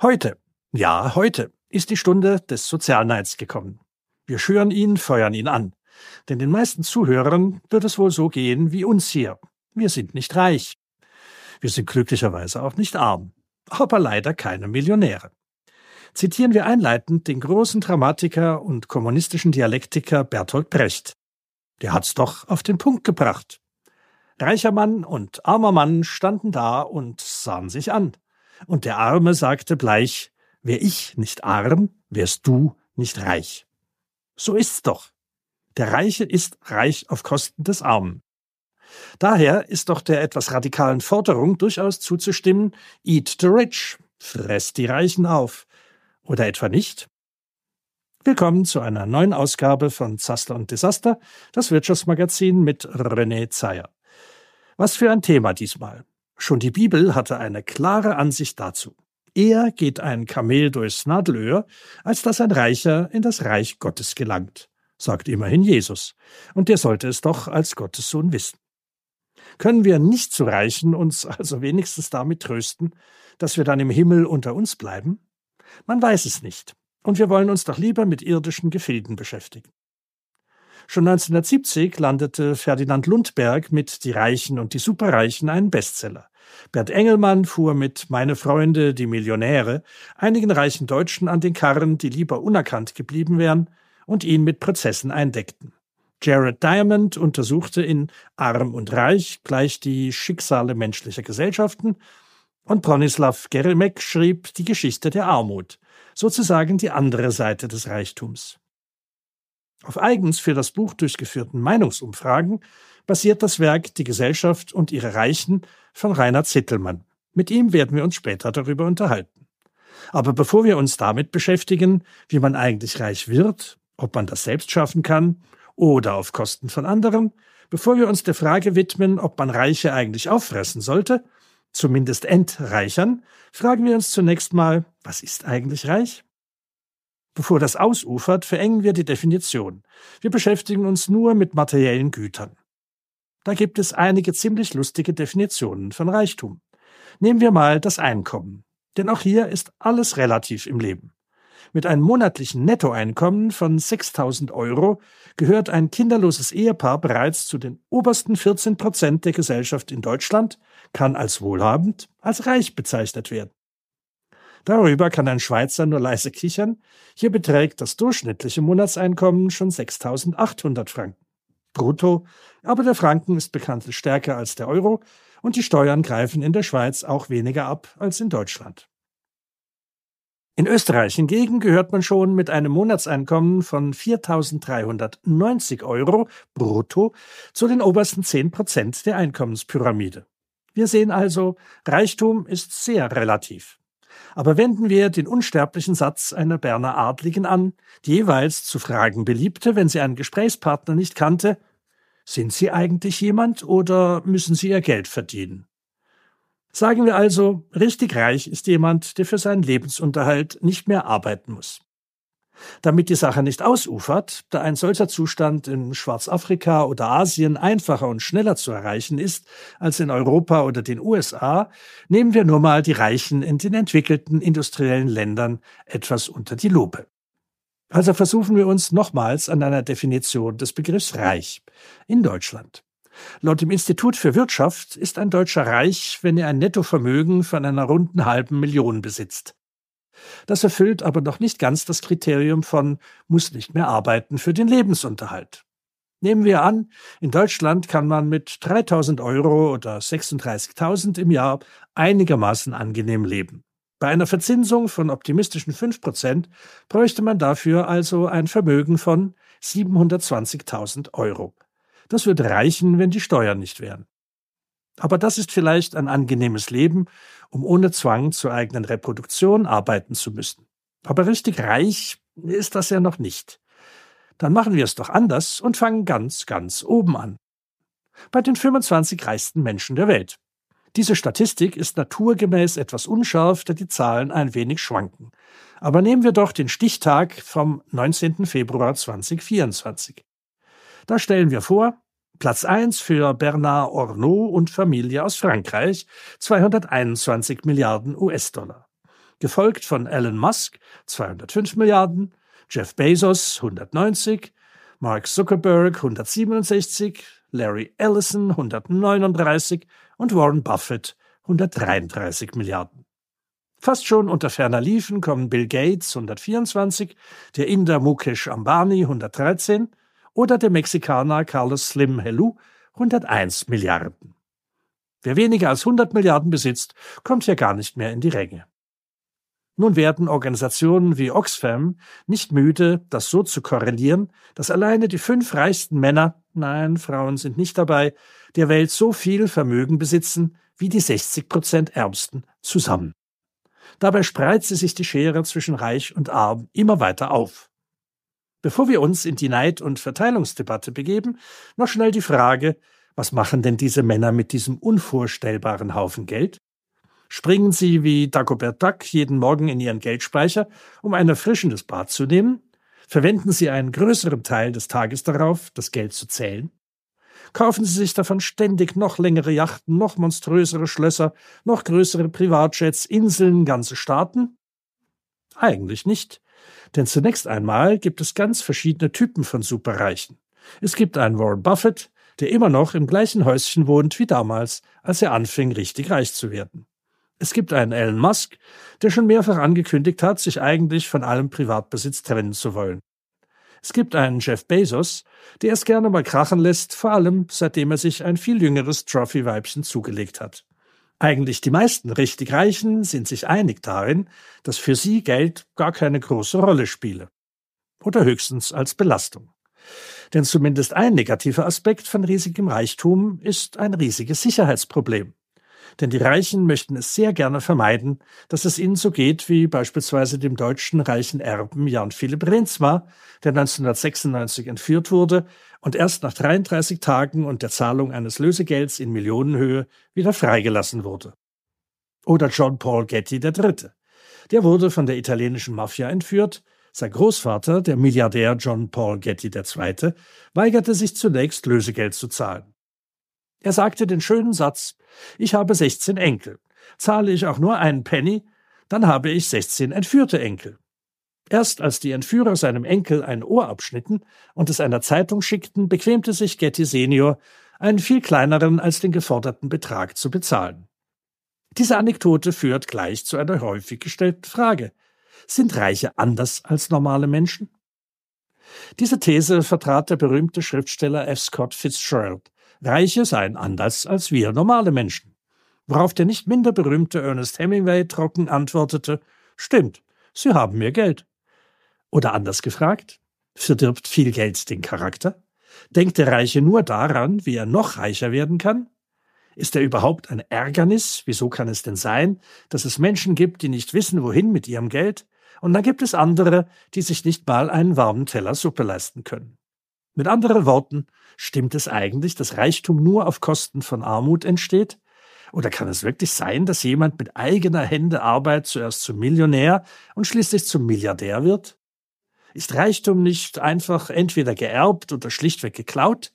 Heute, ja, heute ist die Stunde des Sozialneids gekommen. Wir schüren ihn, feuern ihn an. Denn den meisten Zuhörern wird es wohl so gehen wie uns hier. Wir sind nicht reich. Wir sind glücklicherweise auch nicht arm, aber leider keine Millionäre. Zitieren wir einleitend den großen Dramatiker und kommunistischen Dialektiker Bertolt Brecht. Der hat's doch auf den Punkt gebracht. Reicher Mann und armer Mann standen da und sahen sich an. Und der Arme sagte bleich, wär ich nicht arm, wärst du nicht reich. So ist's doch. Der Reiche ist reich auf Kosten des Armen. Daher ist doch der etwas radikalen Forderung durchaus zuzustimmen, eat the rich, fress die Reichen auf. Oder etwa nicht? Willkommen zu einer neuen Ausgabe von Zaster und Desaster, das Wirtschaftsmagazin mit René Zeyer. Was für ein Thema diesmal. Schon die Bibel hatte eine klare Ansicht dazu. Eher geht ein Kamel durchs Nadelöhr, als dass ein Reicher in das Reich Gottes gelangt, sagt immerhin Jesus. Und der sollte es doch als Gottes Sohn wissen. Können wir nicht zu Reichen uns also wenigstens damit trösten, dass wir dann im Himmel unter uns bleiben? Man weiß es nicht. Und wir wollen uns doch lieber mit irdischen Gefilden beschäftigen. Schon 1970 landete Ferdinand Lundberg mit Die Reichen und die Superreichen einen Bestseller. Bert Engelmann fuhr mit Meine Freunde, die Millionäre einigen reichen Deutschen an den Karren, die lieber unerkannt geblieben wären und ihn mit Prozessen eindeckten. Jared Diamond untersuchte in Arm und Reich gleich die Schicksale menschlicher Gesellschaften und Bronislaw Geremek schrieb die Geschichte der Armut, sozusagen die andere Seite des Reichtums. Auf eigens für das Buch durchgeführten Meinungsumfragen basiert das Werk Die Gesellschaft und ihre Reichen von Reinhard Zittelmann. Mit ihm werden wir uns später darüber unterhalten. Aber bevor wir uns damit beschäftigen, wie man eigentlich reich wird, ob man das selbst schaffen kann oder auf Kosten von anderen, bevor wir uns der Frage widmen, ob man Reiche eigentlich auffressen sollte, zumindest entreichern, fragen wir uns zunächst mal, was ist eigentlich reich? Bevor das ausufert, verengen wir die Definition. Wir beschäftigen uns nur mit materiellen Gütern. Da gibt es einige ziemlich lustige Definitionen von Reichtum. Nehmen wir mal das Einkommen. Denn auch hier ist alles relativ im Leben. Mit einem monatlichen Nettoeinkommen von 6000 Euro gehört ein kinderloses Ehepaar bereits zu den obersten 14 Prozent der Gesellschaft in Deutschland, kann als wohlhabend, als reich bezeichnet werden. Darüber kann ein Schweizer nur leise kichern. Hier beträgt das durchschnittliche Monatseinkommen schon 6.800 Franken. Brutto, aber der Franken ist bekanntlich stärker als der Euro und die Steuern greifen in der Schweiz auch weniger ab als in Deutschland. In Österreich hingegen gehört man schon mit einem Monatseinkommen von 4.390 Euro brutto zu den obersten 10 Prozent der Einkommenspyramide. Wir sehen also, Reichtum ist sehr relativ. Aber wenden wir den unsterblichen Satz einer Berner Adligen an, die jeweils zu fragen beliebte, wenn sie einen Gesprächspartner nicht kannte, sind Sie eigentlich jemand oder müssen Sie Ihr Geld verdienen? Sagen wir also, richtig reich ist jemand, der für seinen Lebensunterhalt nicht mehr arbeiten muss. Damit die Sache nicht ausufert, da ein solcher Zustand in Schwarzafrika oder Asien einfacher und schneller zu erreichen ist als in Europa oder den USA, nehmen wir nur mal die Reichen in den entwickelten industriellen Ländern etwas unter die Lupe. Also versuchen wir uns nochmals an einer Definition des Begriffs reich in Deutschland. Laut dem Institut für Wirtschaft ist ein Deutscher reich, wenn er ein Nettovermögen von einer runden halben Million besitzt. Das erfüllt aber noch nicht ganz das Kriterium von muss nicht mehr arbeiten für den Lebensunterhalt. Nehmen wir an, in Deutschland kann man mit 3000 Euro oder 36.000 im Jahr einigermaßen angenehm leben. Bei einer Verzinsung von optimistischen 5 Prozent bräuchte man dafür also ein Vermögen von 720.000 Euro. Das würde reichen, wenn die Steuern nicht wären. Aber das ist vielleicht ein angenehmes Leben, um ohne Zwang zur eigenen Reproduktion arbeiten zu müssen. Aber richtig reich ist das ja noch nicht. Dann machen wir es doch anders und fangen ganz, ganz oben an. Bei den 25 reichsten Menschen der Welt. Diese Statistik ist naturgemäß etwas unscharf, da die Zahlen ein wenig schwanken. Aber nehmen wir doch den Stichtag vom 19. Februar 2024. Da stellen wir vor, Platz 1 für Bernard Ornault und Familie aus Frankreich, 221 Milliarden US-Dollar. gefolgt von Elon Musk 205 Milliarden, Jeff Bezos 190, Mark Zuckerberg 167, Larry Ellison 139 und Warren Buffett 133 Milliarden. Fast schon unter ferner Liefen kommen Bill Gates 124, der Inder Mukesh Ambani 113 oder der Mexikaner Carlos Slim Helú 101 Milliarden. Wer weniger als 100 Milliarden besitzt, kommt hier gar nicht mehr in die Ränge. Nun werden Organisationen wie Oxfam nicht müde, das so zu korrelieren, dass alleine die fünf reichsten Männer, nein, Frauen sind nicht dabei, der Welt so viel Vermögen besitzen wie die 60 Prozent Ärmsten zusammen. Dabei spreizt sich die Schere zwischen Reich und Arm immer weiter auf. Bevor wir uns in die Neid- und Verteilungsdebatte begeben, noch schnell die Frage, was machen denn diese Männer mit diesem unvorstellbaren Haufen Geld? Springen sie wie Dagobert Duck jeden Morgen in ihren Geldspeicher, um ein erfrischendes Bad zu nehmen? Verwenden sie einen größeren Teil des Tages darauf, das Geld zu zählen? Kaufen sie sich davon ständig noch längere Yachten, noch monströsere Schlösser, noch größere Privatjets, Inseln, ganze Staaten? Eigentlich nicht. Denn zunächst einmal gibt es ganz verschiedene Typen von Superreichen. Es gibt einen Warren Buffett, der immer noch im gleichen Häuschen wohnt wie damals, als er anfing, richtig reich zu werden. Es gibt einen Elon Musk, der schon mehrfach angekündigt hat, sich eigentlich von allem Privatbesitz trennen zu wollen. Es gibt einen Jeff Bezos, der es gerne mal krachen lässt, vor allem seitdem er sich ein viel jüngeres Trophy-Weibchen zugelegt hat. Eigentlich die meisten richtig Reichen sind sich einig darin, dass für sie Geld gar keine große Rolle spiele. Oder höchstens als Belastung. Denn zumindest ein negativer Aspekt von riesigem Reichtum ist ein riesiges Sicherheitsproblem denn die Reichen möchten es sehr gerne vermeiden, dass es ihnen so geht wie beispielsweise dem deutschen reichen Erben Jan Philipp Renzma, der 1996 entführt wurde und erst nach 33 Tagen und der Zahlung eines Lösegelds in Millionenhöhe wieder freigelassen wurde. Oder John Paul Getty III. Der wurde von der italienischen Mafia entführt, sein Großvater, der Milliardär John Paul Getty II., weigerte sich zunächst Lösegeld zu zahlen. Er sagte den schönen Satz, ich habe 16 Enkel. Zahle ich auch nur einen Penny, dann habe ich 16 entführte Enkel. Erst als die Entführer seinem Enkel ein Ohr abschnitten und es einer Zeitung schickten, bequemte sich Getty Senior, einen viel kleineren als den geforderten Betrag zu bezahlen. Diese Anekdote führt gleich zu einer häufig gestellten Frage. Sind Reiche anders als normale Menschen? Diese These vertrat der berühmte Schriftsteller F. Scott Fitzgerald, Reiche seien anders als wir normale Menschen. Worauf der nicht minder berühmte Ernest Hemingway trocken antwortete, stimmt, Sie haben mehr Geld. Oder anders gefragt, verdirbt viel Geld den Charakter? Denkt der Reiche nur daran, wie er noch reicher werden kann? Ist er überhaupt ein Ärgernis? Wieso kann es denn sein, dass es Menschen gibt, die nicht wissen, wohin mit ihrem Geld? Und dann gibt es andere, die sich nicht mal einen warmen Teller Suppe leisten können. Mit anderen Worten, stimmt es eigentlich, dass Reichtum nur auf Kosten von Armut entsteht? Oder kann es wirklich sein, dass jemand mit eigener Hände Arbeit zuerst zum Millionär und schließlich zum Milliardär wird? Ist Reichtum nicht einfach entweder geerbt oder schlichtweg geklaut?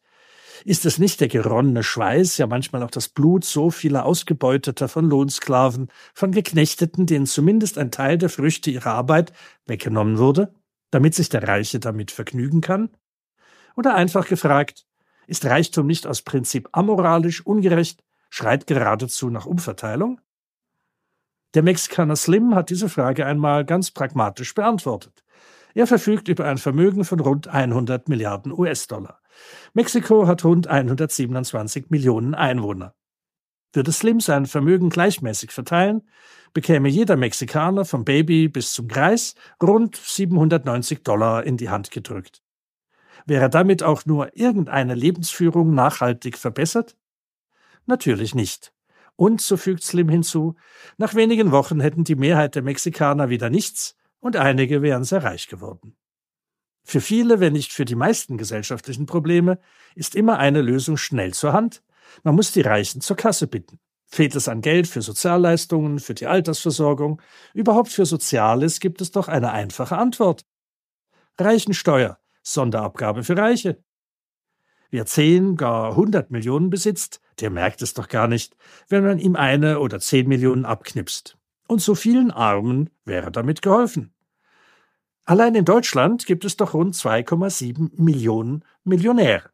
Ist es nicht der geronnene Schweiß, ja manchmal auch das Blut so vieler Ausgebeuteter von Lohnsklaven, von Geknechteten, denen zumindest ein Teil der Früchte ihrer Arbeit weggenommen wurde, damit sich der Reiche damit vergnügen kann? Oder einfach gefragt, ist Reichtum nicht aus Prinzip amoralisch, ungerecht, schreit geradezu nach Umverteilung? Der Mexikaner Slim hat diese Frage einmal ganz pragmatisch beantwortet. Er verfügt über ein Vermögen von rund 100 Milliarden US-Dollar. Mexiko hat rund 127 Millionen Einwohner. Würde Slim sein Vermögen gleichmäßig verteilen, bekäme jeder Mexikaner vom Baby bis zum Greis rund 790 Dollar in die Hand gedrückt. Wäre damit auch nur irgendeine Lebensführung nachhaltig verbessert? Natürlich nicht. Und, so fügt Slim hinzu, nach wenigen Wochen hätten die Mehrheit der Mexikaner wieder nichts und einige wären sehr reich geworden. Für viele, wenn nicht für die meisten gesellschaftlichen Probleme, ist immer eine Lösung schnell zur Hand. Man muss die Reichen zur Kasse bitten. Fehlt es an Geld für Sozialleistungen, für die Altersversorgung, überhaupt für Soziales, gibt es doch eine einfache Antwort. Reichensteuer, Sonderabgabe für Reiche. Wer zehn, gar hundert Millionen besitzt, der merkt es doch gar nicht, wenn man ihm eine oder zehn Millionen abknipst. Und so vielen Armen wäre damit geholfen. Allein in Deutschland gibt es doch rund 2,7 Millionen Millionäre.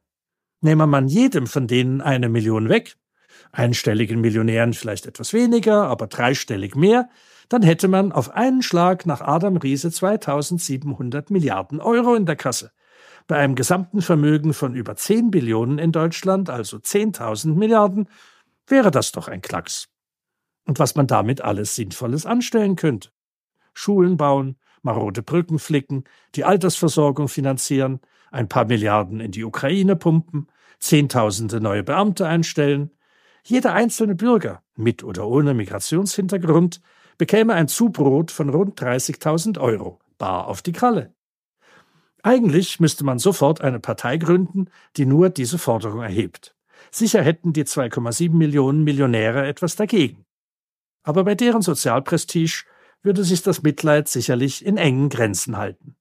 Nehme man jedem von denen eine Million weg, einstelligen Millionären vielleicht etwas weniger, aber dreistellig mehr, dann hätte man auf einen Schlag nach Adam Riese 2700 Milliarden Euro in der Kasse. Bei einem gesamten Vermögen von über 10 Billionen in Deutschland, also 10.000 Milliarden, wäre das doch ein Klacks. Und was man damit alles Sinnvolles anstellen könnte. Schulen bauen, marode Brücken flicken, die Altersversorgung finanzieren, ein paar Milliarden in die Ukraine pumpen, Zehntausende neue Beamte einstellen. Jeder einzelne Bürger, mit oder ohne Migrationshintergrund, bekäme ein Zubrot von rund 30.000 Euro, bar auf die Kralle. Eigentlich müsste man sofort eine Partei gründen, die nur diese Forderung erhebt. Sicher hätten die 2,7 Millionen Millionäre etwas dagegen. Aber bei deren Sozialprestige würde sich das Mitleid sicherlich in engen Grenzen halten.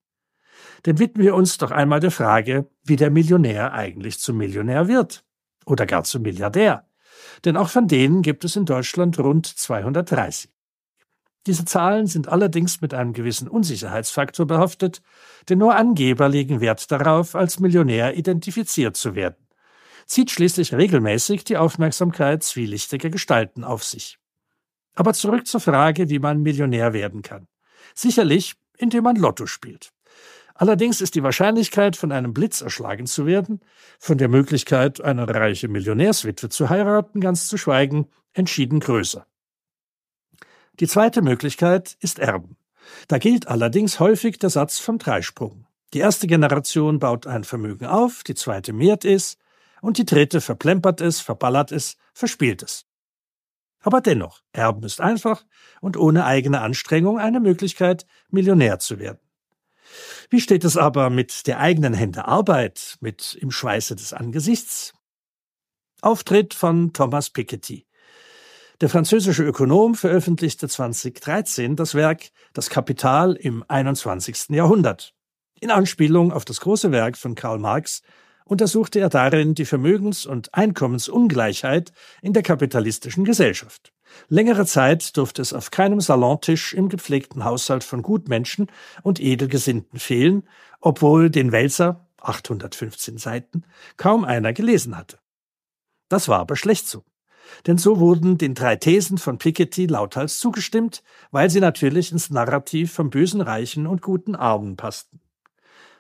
Denn widmen wir uns doch einmal der Frage, wie der Millionär eigentlich zum Millionär wird oder gar zum Milliardär. Denn auch von denen gibt es in Deutschland rund 230. Diese Zahlen sind allerdings mit einem gewissen Unsicherheitsfaktor behaftet, denn nur Angeber legen Wert darauf, als Millionär identifiziert zu werden. Zieht schließlich regelmäßig die Aufmerksamkeit zwielichtiger Gestalten auf sich. Aber zurück zur Frage, wie man Millionär werden kann. Sicherlich, indem man Lotto spielt. Allerdings ist die Wahrscheinlichkeit, von einem Blitz erschlagen zu werden, von der Möglichkeit, eine reiche Millionärswitwe zu heiraten, ganz zu schweigen, entschieden größer. Die zweite Möglichkeit ist Erben. Da gilt allerdings häufig der Satz vom Dreisprung. Die erste Generation baut ein Vermögen auf, die zweite mehrt es, und die dritte verplempert es, verballert es, verspielt es. Aber dennoch, Erben ist einfach und ohne eigene Anstrengung eine Möglichkeit, Millionär zu werden. Wie steht es aber mit der eigenen Hände Arbeit, mit im Schweiße des Angesichts? Auftritt von Thomas Piketty. Der französische Ökonom veröffentlichte 2013 das Werk Das Kapital im 21. Jahrhundert. In Anspielung auf das große Werk von Karl Marx untersuchte er darin die Vermögens- und Einkommensungleichheit in der kapitalistischen Gesellschaft. Längere Zeit durfte es auf keinem Salontisch im gepflegten Haushalt von Gutmenschen und Edelgesinnten fehlen, obwohl den Wälzer, 815 Seiten, kaum einer gelesen hatte. Das war aber schlecht so. Denn so wurden den drei Thesen von Piketty lauthals zugestimmt, weil sie natürlich ins Narrativ vom bösen Reichen und guten Armen passten.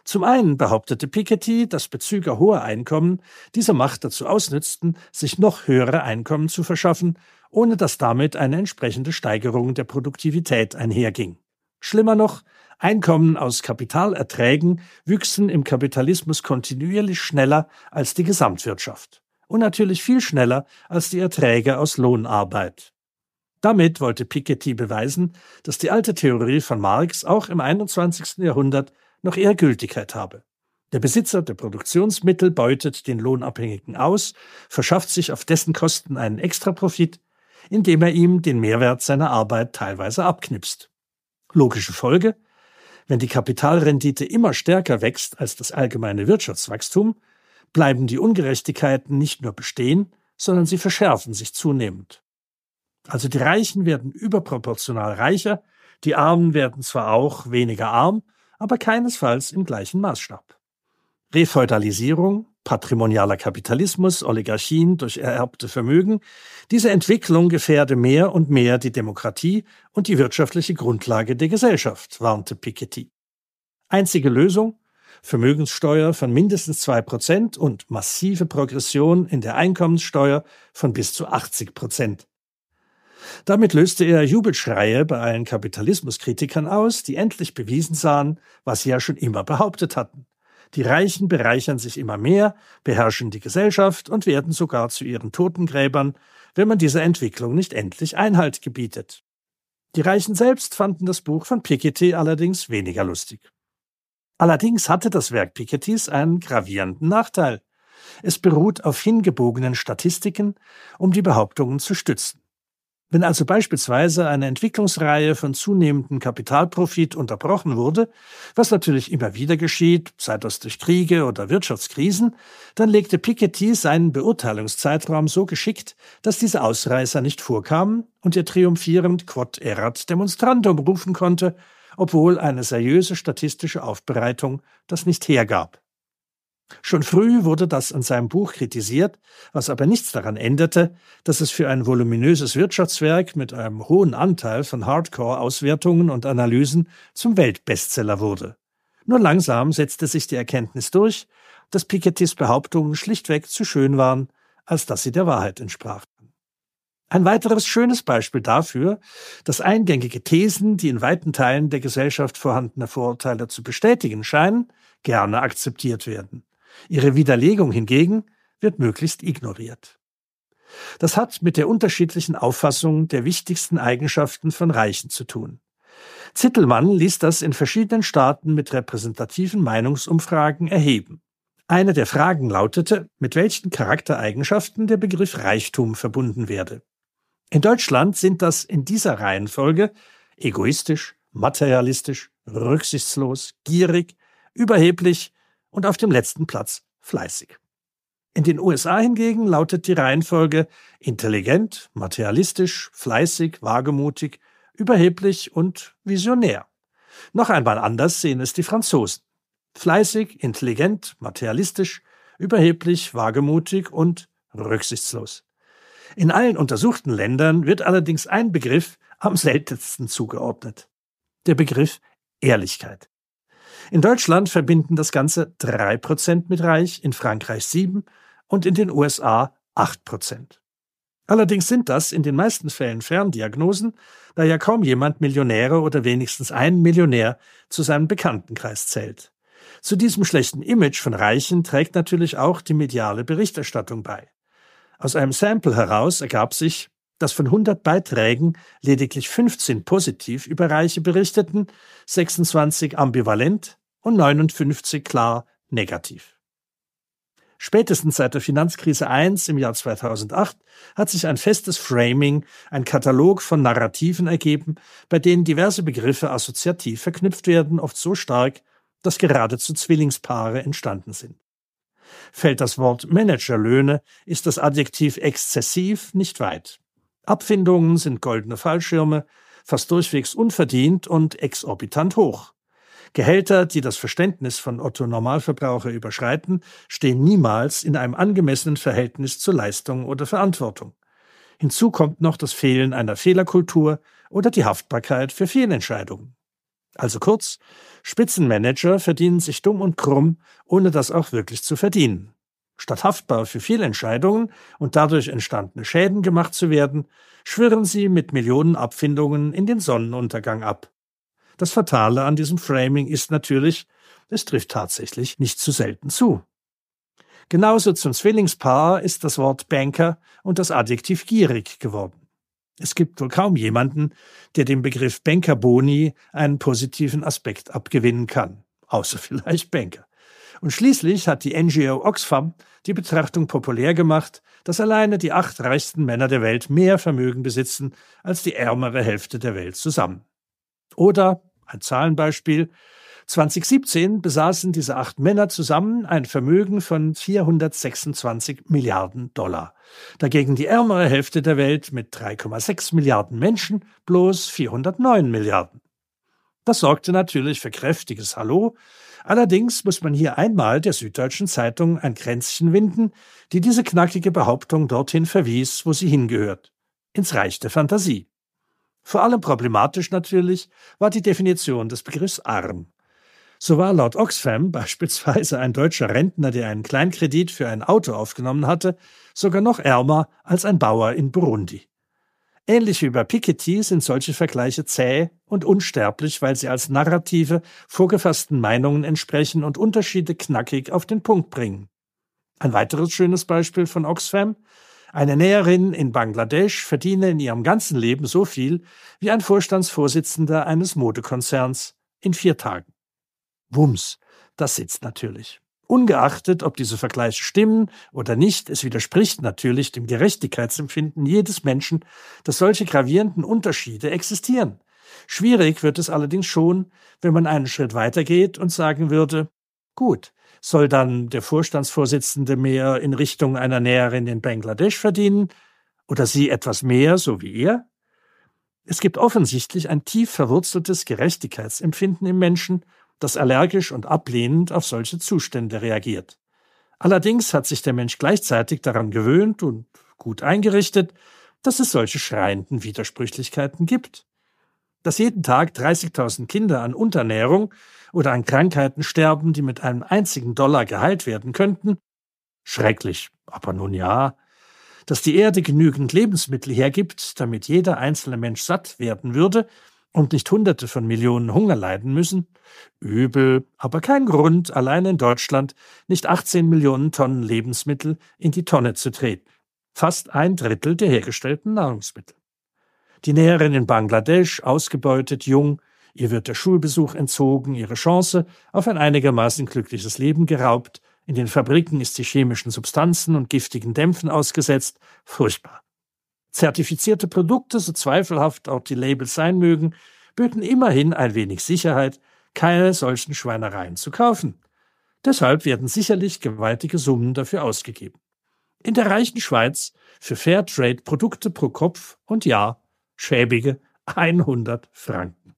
Zum einen behauptete Piketty, dass Bezüger hoher Einkommen diese Macht dazu ausnützten, sich noch höhere Einkommen zu verschaffen, ohne dass damit eine entsprechende Steigerung der Produktivität einherging. Schlimmer noch, Einkommen aus Kapitalerträgen wüchsen im Kapitalismus kontinuierlich schneller als die Gesamtwirtschaft und natürlich viel schneller als die Erträge aus Lohnarbeit. Damit wollte Piketty beweisen, dass die alte Theorie von Marx auch im 21. Jahrhundert noch eher Gültigkeit habe. Der Besitzer der Produktionsmittel beutet den Lohnabhängigen aus, verschafft sich auf dessen Kosten einen Extraprofit, indem er ihm den Mehrwert seiner Arbeit teilweise abknipst. Logische Folge, wenn die Kapitalrendite immer stärker wächst als das allgemeine Wirtschaftswachstum, bleiben die Ungerechtigkeiten nicht nur bestehen, sondern sie verschärfen sich zunehmend. Also die Reichen werden überproportional reicher, die Armen werden zwar auch weniger arm, aber keinesfalls im gleichen Maßstab. Refeudalisierung, patrimonialer Kapitalismus, Oligarchien durch ererbte Vermögen, diese Entwicklung gefährde mehr und mehr die Demokratie und die wirtschaftliche Grundlage der Gesellschaft, warnte Piketty. Einzige Lösung? Vermögenssteuer von mindestens zwei Prozent und massive Progression in der Einkommenssteuer von bis zu 80 Prozent. Damit löste er Jubelschreie bei allen Kapitalismuskritikern aus, die endlich bewiesen sahen, was sie ja schon immer behauptet hatten. Die Reichen bereichern sich immer mehr, beherrschen die Gesellschaft und werden sogar zu ihren Totengräbern, wenn man dieser Entwicklung nicht endlich Einhalt gebietet. Die Reichen selbst fanden das Buch von Piketty allerdings weniger lustig. Allerdings hatte das Werk Pikettys einen gravierenden Nachteil. Es beruht auf hingebogenen Statistiken, um die Behauptungen zu stützen. Wenn also beispielsweise eine Entwicklungsreihe von zunehmendem Kapitalprofit unterbrochen wurde, was natürlich immer wieder geschieht, sei das durch Kriege oder Wirtschaftskrisen, dann legte Piketty seinen Beurteilungszeitraum so geschickt, dass diese Ausreißer nicht vorkamen und er triumphierend Quod erat demonstrandum rufen konnte, obwohl eine seriöse statistische Aufbereitung das nicht hergab. Schon früh wurde das an seinem Buch kritisiert, was aber nichts daran änderte, dass es für ein voluminöses Wirtschaftswerk mit einem hohen Anteil von Hardcore-Auswertungen und Analysen zum Weltbestseller wurde. Nur langsam setzte sich die Erkenntnis durch, dass Pikettys Behauptungen schlichtweg zu schön waren, als dass sie der Wahrheit entsprachen. Ein weiteres schönes Beispiel dafür, dass eingängige Thesen, die in weiten Teilen der Gesellschaft vorhandene Vorurteile zu bestätigen scheinen, gerne akzeptiert werden. Ihre Widerlegung hingegen wird möglichst ignoriert. Das hat mit der unterschiedlichen Auffassung der wichtigsten Eigenschaften von Reichen zu tun. Zittelmann ließ das in verschiedenen Staaten mit repräsentativen Meinungsumfragen erheben. Eine der Fragen lautete, mit welchen Charaktereigenschaften der Begriff Reichtum verbunden werde. In Deutschland sind das in dieser Reihenfolge egoistisch, materialistisch, rücksichtslos, gierig, überheblich, und auf dem letzten Platz fleißig. In den USA hingegen lautet die Reihenfolge intelligent, materialistisch, fleißig, wagemutig, überheblich und visionär. Noch einmal anders sehen es die Franzosen. Fleißig, intelligent, materialistisch, überheblich, wagemutig und rücksichtslos. In allen untersuchten Ländern wird allerdings ein Begriff am seltensten zugeordnet. Der Begriff Ehrlichkeit. In Deutschland verbinden das Ganze drei Prozent mit Reich, in Frankreich sieben und in den USA acht Prozent. Allerdings sind das in den meisten Fällen Ferndiagnosen, da ja kaum jemand Millionäre oder wenigstens einen Millionär zu seinem Bekanntenkreis zählt. Zu diesem schlechten Image von Reichen trägt natürlich auch die mediale Berichterstattung bei. Aus einem Sample heraus ergab sich, dass von 100 Beiträgen lediglich 15 positiv über Reiche berichteten, 26 ambivalent und 59 klar negativ. Spätestens seit der Finanzkrise 1 im Jahr 2008 hat sich ein festes Framing, ein Katalog von Narrativen ergeben, bei denen diverse Begriffe assoziativ verknüpft werden, oft so stark, dass geradezu Zwillingspaare entstanden sind. Fällt das Wort Managerlöhne, ist das Adjektiv exzessiv nicht weit. Abfindungen sind goldene Fallschirme, fast durchwegs unverdient und exorbitant hoch. Gehälter, die das Verständnis von Otto Normalverbraucher überschreiten, stehen niemals in einem angemessenen Verhältnis zur Leistung oder Verantwortung. Hinzu kommt noch das Fehlen einer Fehlerkultur oder die Haftbarkeit für Fehlentscheidungen. Also kurz, Spitzenmanager verdienen sich dumm und krumm, ohne das auch wirklich zu verdienen. Statt haftbar für Fehlentscheidungen und dadurch entstandene Schäden gemacht zu werden, schwirren sie mit Millionen Abfindungen in den Sonnenuntergang ab. Das Fatale an diesem Framing ist natürlich, es trifft tatsächlich nicht zu selten zu. Genauso zum Zwillingspaar ist das Wort Banker und das Adjektiv gierig geworden. Es gibt wohl kaum jemanden, der dem Begriff Bankerboni einen positiven Aspekt abgewinnen kann, außer vielleicht Banker. Und schließlich hat die NGO Oxfam die Betrachtung populär gemacht, dass alleine die acht reichsten Männer der Welt mehr Vermögen besitzen als die ärmere Hälfte der Welt zusammen. Oder, ein Zahlenbeispiel, 2017 besaßen diese acht Männer zusammen ein Vermögen von 426 Milliarden Dollar. Dagegen die ärmere Hälfte der Welt mit 3,6 Milliarden Menschen bloß 409 Milliarden. Das sorgte natürlich für kräftiges Hallo, Allerdings muss man hier einmal der Süddeutschen Zeitung ein Kränzchen winden, die diese knackige Behauptung dorthin verwies, wo sie hingehört. Ins Reich der Fantasie. Vor allem problematisch natürlich war die Definition des Begriffs arm. So war laut Oxfam beispielsweise ein deutscher Rentner, der einen Kleinkredit für ein Auto aufgenommen hatte, sogar noch ärmer als ein Bauer in Burundi. Ähnlich wie bei Piketty sind solche Vergleiche zäh und unsterblich, weil sie als Narrative vorgefassten Meinungen entsprechen und Unterschiede knackig auf den Punkt bringen. Ein weiteres schönes Beispiel von Oxfam. Eine Näherin in Bangladesch verdiene in ihrem ganzen Leben so viel wie ein Vorstandsvorsitzender eines Modekonzerns in vier Tagen. Wums, das sitzt natürlich. Ungeachtet, ob diese Vergleiche stimmen oder nicht, es widerspricht natürlich dem Gerechtigkeitsempfinden jedes Menschen, dass solche gravierenden Unterschiede existieren. Schwierig wird es allerdings schon, wenn man einen Schritt weitergeht und sagen würde, gut, soll dann der Vorstandsvorsitzende mehr in Richtung einer Näherin in Bangladesch verdienen oder sie etwas mehr, so wie er? Es gibt offensichtlich ein tief verwurzeltes Gerechtigkeitsempfinden im Menschen, das allergisch und ablehnend auf solche Zustände reagiert. Allerdings hat sich der Mensch gleichzeitig daran gewöhnt und gut eingerichtet, dass es solche schreienden Widersprüchlichkeiten gibt. Dass jeden Tag 30.000 Kinder an Unterernährung oder an Krankheiten sterben, die mit einem einzigen Dollar geheilt werden könnten? Schrecklich, aber nun ja. Dass die Erde genügend Lebensmittel hergibt, damit jeder einzelne Mensch satt werden würde und nicht Hunderte von Millionen Hunger leiden müssen? Übel, aber kein Grund, allein in Deutschland nicht 18 Millionen Tonnen Lebensmittel in die Tonne zu treten. Fast ein Drittel der hergestellten Nahrungsmittel. Die Näherin in Bangladesch, ausgebeutet, jung, ihr wird der Schulbesuch entzogen, ihre Chance auf ein einigermaßen glückliches Leben geraubt, in den Fabriken ist sie chemischen Substanzen und giftigen Dämpfen ausgesetzt, furchtbar. Zertifizierte Produkte, so zweifelhaft auch die Labels sein mögen, böten immerhin ein wenig Sicherheit, keine solchen Schweinereien zu kaufen. Deshalb werden sicherlich gewaltige Summen dafür ausgegeben. In der reichen Schweiz für Fairtrade-Produkte pro Kopf und Jahr schäbige 100 Franken.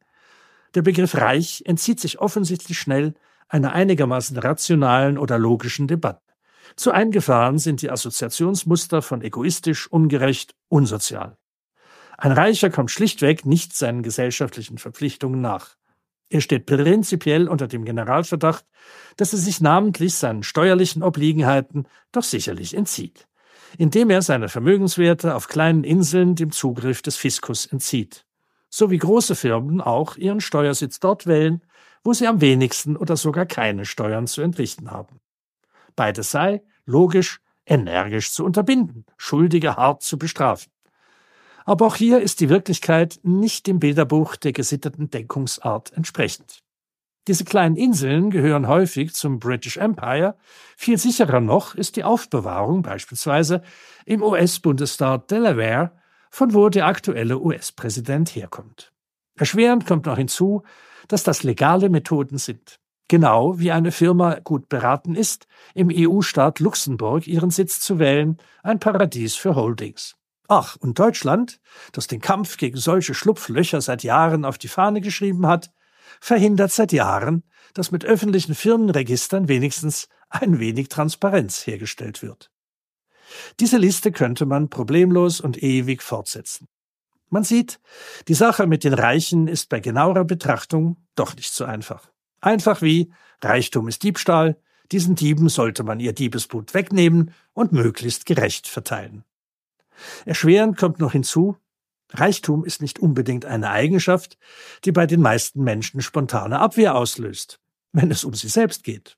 Der Begriff reich entzieht sich offensichtlich schnell einer einigermaßen rationalen oder logischen Debatte. Zu eingefahren sind die Assoziationsmuster von egoistisch, ungerecht, unsozial. Ein Reicher kommt schlichtweg nicht seinen gesellschaftlichen Verpflichtungen nach. Er steht prinzipiell unter dem Generalverdacht, dass er sich namentlich seinen steuerlichen Obliegenheiten doch sicherlich entzieht, indem er seine Vermögenswerte auf kleinen Inseln dem Zugriff des Fiskus entzieht, so wie große Firmen auch ihren Steuersitz dort wählen, wo sie am wenigsten oder sogar keine Steuern zu entrichten haben. Beides sei, logisch, energisch zu unterbinden, Schuldige hart zu bestrafen. Aber auch hier ist die Wirklichkeit nicht dem Bilderbuch der gesitteten Denkungsart entsprechend. Diese kleinen Inseln gehören häufig zum British Empire. Viel sicherer noch ist die Aufbewahrung beispielsweise im US-Bundesstaat Delaware, von wo der aktuelle US-Präsident herkommt. Erschwerend kommt noch hinzu, dass das legale Methoden sind. Genau wie eine Firma gut beraten ist, im EU-Staat Luxemburg ihren Sitz zu wählen, ein Paradies für Holdings. Ach, und Deutschland, das den Kampf gegen solche Schlupflöcher seit Jahren auf die Fahne geschrieben hat, verhindert seit Jahren, dass mit öffentlichen Firmenregistern wenigstens ein wenig Transparenz hergestellt wird. Diese Liste könnte man problemlos und ewig fortsetzen. Man sieht, die Sache mit den Reichen ist bei genauerer Betrachtung doch nicht so einfach. Einfach wie Reichtum ist Diebstahl, diesen Dieben sollte man ihr Diebesgut wegnehmen und möglichst gerecht verteilen. Erschwerend kommt noch hinzu, Reichtum ist nicht unbedingt eine Eigenschaft, die bei den meisten Menschen spontane Abwehr auslöst, wenn es um sie selbst geht.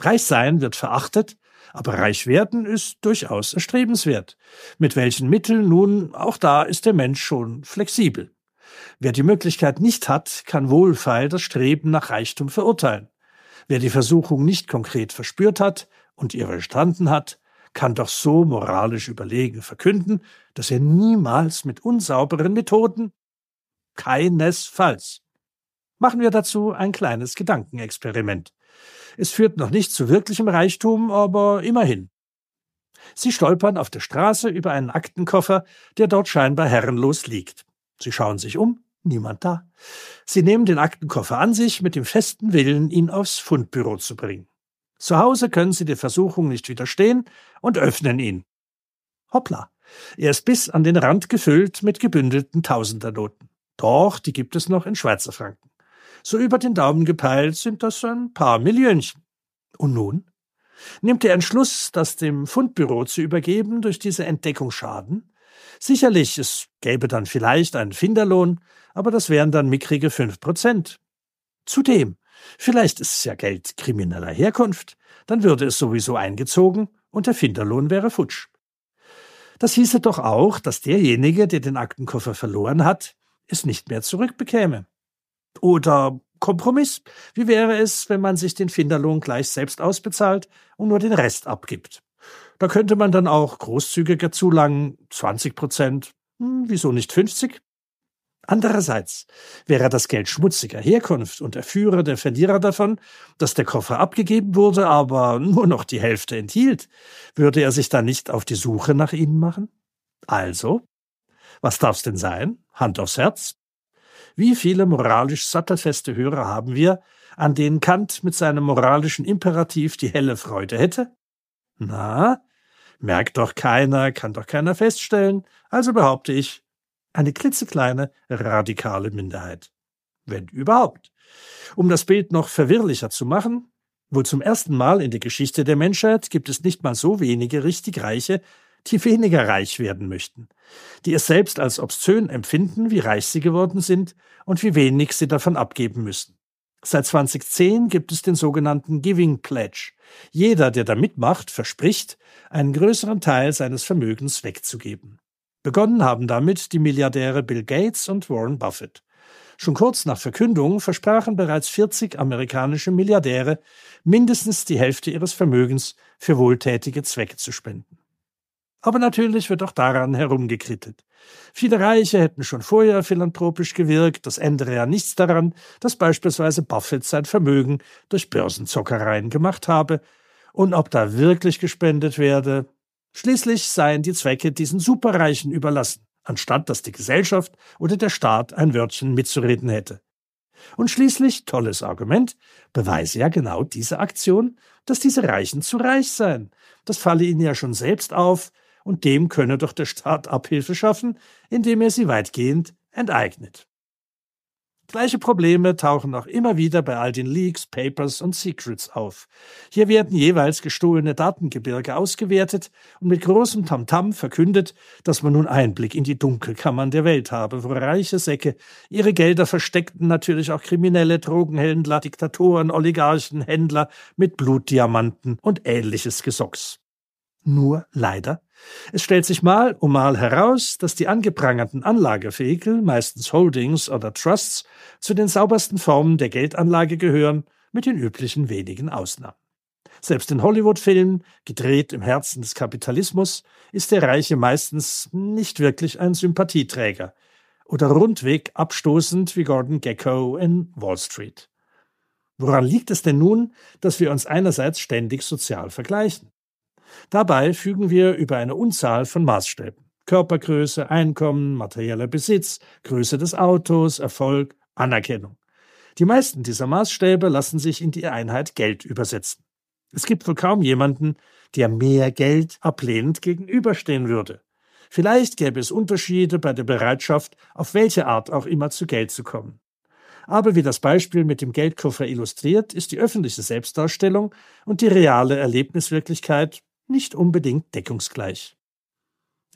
Reich sein wird verachtet, aber reich werden ist durchaus erstrebenswert. Mit welchen Mitteln nun, auch da ist der Mensch schon flexibel. Wer die Möglichkeit nicht hat, kann wohlfeil das Streben nach Reichtum verurteilen. Wer die Versuchung nicht konkret verspürt hat und ihr verstanden hat, kann doch so moralisch überlegen verkünden, dass er niemals mit unsauberen Methoden keinesfalls. Machen wir dazu ein kleines Gedankenexperiment. Es führt noch nicht zu wirklichem Reichtum, aber immerhin. Sie stolpern auf der Straße über einen Aktenkoffer, der dort scheinbar herrenlos liegt. Sie schauen sich um, niemand da. Sie nehmen den Aktenkoffer an sich mit dem festen Willen, ihn aufs Fundbüro zu bringen. Zu Hause können Sie der Versuchung nicht widerstehen und öffnen ihn. Hoppla, er ist bis an den Rand gefüllt mit gebündelten Tausendernoten. Doch, die gibt es noch in Schweizer Franken. So über den Daumen gepeilt sind das ein paar Millionchen. Und nun? Nimmt der Entschluss, das dem Fundbüro zu übergeben, durch diese Entdeckung Schaden? Sicherlich, es gäbe dann vielleicht einen Finderlohn, aber das wären dann mickrige fünf Prozent. Zudem, vielleicht ist es ja Geld krimineller Herkunft, dann würde es sowieso eingezogen und der Finderlohn wäre futsch. Das hieße doch auch, dass derjenige, der den Aktenkoffer verloren hat, es nicht mehr zurückbekäme. Oder Kompromiss. Wie wäre es, wenn man sich den Finderlohn gleich selbst ausbezahlt und nur den Rest abgibt? Da könnte man dann auch großzügiger zulangen, 20 Prozent, hm, wieso nicht 50? Andererseits wäre das Geld schmutziger Herkunft und der Führer der Verlierer davon, dass der Koffer abgegeben wurde, aber nur noch die Hälfte enthielt, würde er sich dann nicht auf die Suche nach ihnen machen? Also, was darf's denn sein? Hand aufs Herz. Wie viele moralisch sattelfeste Hörer haben wir, an denen Kant mit seinem moralischen Imperativ die helle Freude hätte? Na, merkt doch keiner, kann doch keiner feststellen, also behaupte ich, eine klitzekleine radikale Minderheit. Wenn überhaupt. Um das Bild noch verwirrlicher zu machen, wohl zum ersten Mal in der Geschichte der Menschheit gibt es nicht mal so wenige richtig Reiche, die weniger reich werden möchten, die es selbst als obszön empfinden, wie reich sie geworden sind und wie wenig sie davon abgeben müssen. Seit 2010 gibt es den sogenannten Giving Pledge. Jeder, der da mitmacht, verspricht, einen größeren Teil seines Vermögens wegzugeben. Begonnen haben damit die Milliardäre Bill Gates und Warren Buffett. Schon kurz nach Verkündung versprachen bereits 40 amerikanische Milliardäre, mindestens die Hälfte ihres Vermögens für wohltätige Zwecke zu spenden. Aber natürlich wird auch daran herumgekrittet. Viele Reiche hätten schon vorher philanthropisch gewirkt, das ändere ja nichts daran, dass beispielsweise Buffett sein Vermögen durch Börsenzockereien gemacht habe, und ob da wirklich gespendet werde, Schließlich seien die Zwecke diesen Superreichen überlassen, anstatt dass die Gesellschaft oder der Staat ein Wörtchen mitzureden hätte. Und schließlich, tolles Argument, beweise ja genau diese Aktion, dass diese Reichen zu reich seien. Das falle ihnen ja schon selbst auf, und dem könne doch der Staat Abhilfe schaffen, indem er sie weitgehend enteignet. Gleiche Probleme tauchen auch immer wieder bei all den Leaks, Papers und Secrets auf. Hier werden jeweils gestohlene Datengebirge ausgewertet und mit großem Tamtam verkündet, dass man nun Einblick in die Dunkelkammern der Welt habe, wo reiche Säcke ihre Gelder versteckten, natürlich auch kriminelle Drogenhändler, Diktatoren, Oligarchen, Händler mit Blutdiamanten und ähnliches Gesocks. Nur leider. Es stellt sich mal um mal heraus, dass die angeprangerten Anlagevehikel, meistens Holdings oder Trusts, zu den saubersten Formen der Geldanlage gehören, mit den üblichen wenigen Ausnahmen. Selbst in Hollywood-Filmen, gedreht im Herzen des Kapitalismus, ist der Reiche meistens nicht wirklich ein Sympathieträger oder rundweg abstoßend wie Gordon Gecko in Wall Street. Woran liegt es denn nun, dass wir uns einerseits ständig sozial vergleichen? Dabei fügen wir über eine Unzahl von Maßstäben. Körpergröße, Einkommen, materieller Besitz, Größe des Autos, Erfolg, Anerkennung. Die meisten dieser Maßstäbe lassen sich in die Einheit Geld übersetzen. Es gibt wohl kaum jemanden, der mehr Geld ablehnend gegenüberstehen würde. Vielleicht gäbe es Unterschiede bei der Bereitschaft, auf welche Art auch immer zu Geld zu kommen. Aber wie das Beispiel mit dem Geldkoffer illustriert, ist die öffentliche Selbstdarstellung und die reale Erlebniswirklichkeit nicht unbedingt deckungsgleich.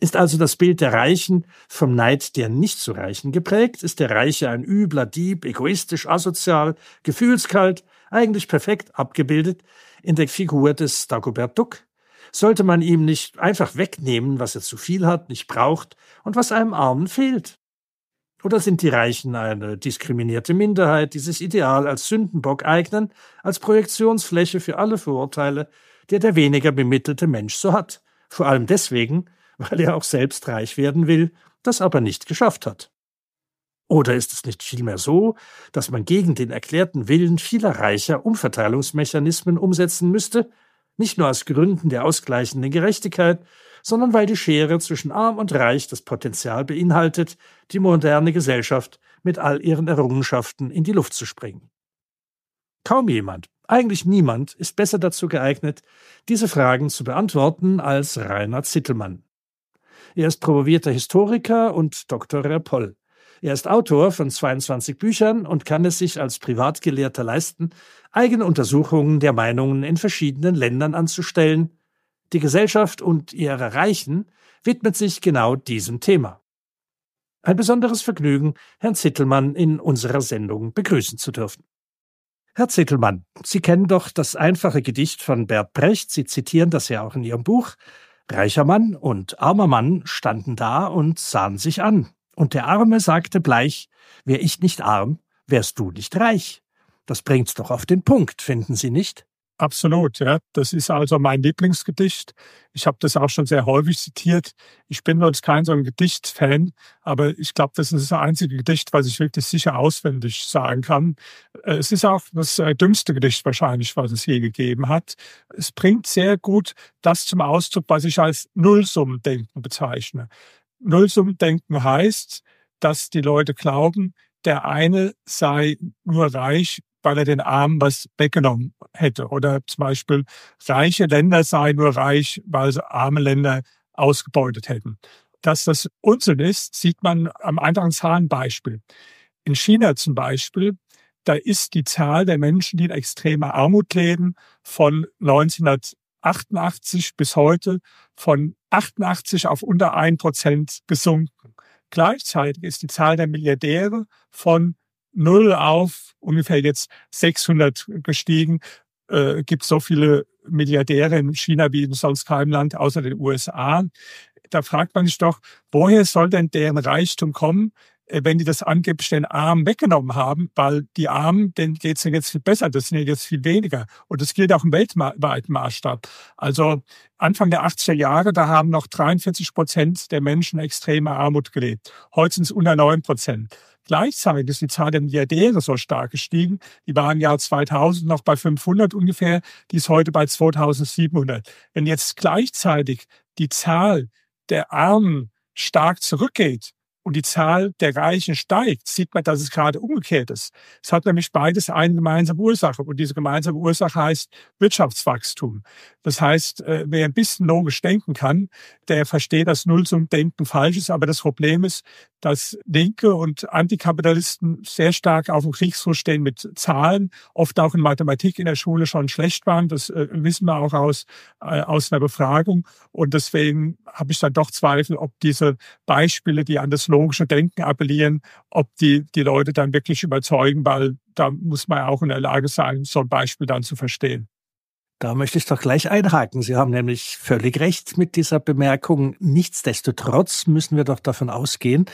Ist also das Bild der Reichen vom Neid der nicht so Reichen geprägt? Ist der Reiche ein übler Dieb, egoistisch, asozial, gefühlskalt, eigentlich perfekt abgebildet in der Figur des Dagobert Duck? Sollte man ihm nicht einfach wegnehmen, was er zu viel hat, nicht braucht und was einem Armen fehlt? Oder sind die Reichen eine diskriminierte Minderheit, die sich ideal als Sündenbock eignen, als Projektionsfläche für alle Vorurteile, der der weniger bemittelte Mensch so hat. Vor allem deswegen, weil er auch selbst reich werden will, das aber nicht geschafft hat. Oder ist es nicht vielmehr so, dass man gegen den erklärten Willen vieler Reicher Umverteilungsmechanismen umsetzen müsste, nicht nur aus Gründen der ausgleichenden Gerechtigkeit, sondern weil die Schere zwischen arm und reich das Potenzial beinhaltet, die moderne Gesellschaft mit all ihren Errungenschaften in die Luft zu springen. Kaum jemand, eigentlich niemand ist besser dazu geeignet, diese Fragen zu beantworten als Rainer Zittelmann. Er ist promovierter Historiker und Dr. Poll. Er ist Autor von 22 Büchern und kann es sich als Privatgelehrter leisten, eigene Untersuchungen der Meinungen in verschiedenen Ländern anzustellen. Die Gesellschaft und ihre Reichen widmet sich genau diesem Thema. Ein besonderes Vergnügen, Herrn Zittelmann in unserer Sendung begrüßen zu dürfen. Herr Zittelmann, Sie kennen doch das einfache Gedicht von Bert Brecht. Sie zitieren das ja auch in Ihrem Buch. Reicher Mann und armer Mann standen da und sahen sich an. Und der Arme sagte bleich, wär ich nicht arm, wärst du nicht reich. Das bringt's doch auf den Punkt, finden Sie nicht? Absolut, ja. Das ist also mein Lieblingsgedicht. Ich habe das auch schon sehr häufig zitiert. Ich bin sonst kein so ein Gedichtfan, aber ich glaube, das ist das einzige Gedicht, was ich wirklich sicher auswendig sagen kann. Äh, es ist auch das äh, dümmste Gedicht wahrscheinlich, was es je gegeben hat. Es bringt sehr gut das zum Ausdruck, was ich als Nullsummendenken bezeichne. Nullsummendenken heißt, dass die Leute glauben, der eine sei nur reich, weil er den Armen was weggenommen hätte. Oder zum Beispiel reiche Länder seien nur reich, weil sie arme Länder ausgebeutet hätten. Dass das Unsinn ist, sieht man am einfachen Zahlenbeispiel. In China zum Beispiel, da ist die Zahl der Menschen, die in extremer Armut leben, von 1988 bis heute von 88 auf unter ein Prozent gesunken. Gleichzeitig ist die Zahl der Milliardäre von null auf ungefähr jetzt 600 gestiegen. Äh, gibt so viele Milliardäre in China wie in sonst keinem Land außer den USA. Da fragt man sich doch, woher soll denn deren Reichtum kommen, äh, wenn die das angeblich den Armen weggenommen haben, weil die Armen, denen geht's ja jetzt viel besser, das sind ja jetzt viel weniger. Und das gilt auch im weltweiten Maßstab. Also Anfang der 80er Jahre, da haben noch 43 Prozent der Menschen extreme Armut gelebt. Heute sind es unter 9 Prozent. Gleichzeitig ist die Zahl der Milliardäre so stark gestiegen. Die waren im Jahr 2000 noch bei 500 ungefähr, die ist heute bei 2700. Wenn jetzt gleichzeitig die Zahl der Armen stark zurückgeht, und die Zahl der Reichen steigt, sieht man, dass es gerade umgekehrt ist. Es hat nämlich beides eine gemeinsame Ursache und diese gemeinsame Ursache heißt Wirtschaftswachstum. Das heißt, äh, wer ein bisschen logisch denken kann, der versteht, dass Nullsummendenken falsch ist, aber das Problem ist, dass Linke und Antikapitalisten sehr stark auf dem Kriegsfuß stehen mit Zahlen, oft auch in Mathematik in der Schule schon schlecht waren. Das äh, wissen wir auch aus, äh, aus einer Befragung. Und deswegen habe ich dann doch Zweifel, ob diese Beispiele, die an das logische Denken appellieren, ob die die Leute dann wirklich überzeugen, weil da muss man auch in der Lage sein, so ein Beispiel dann zu verstehen. Da möchte ich doch gleich einhaken. Sie haben nämlich völlig recht mit dieser Bemerkung. Nichtsdestotrotz müssen wir doch davon ausgehen,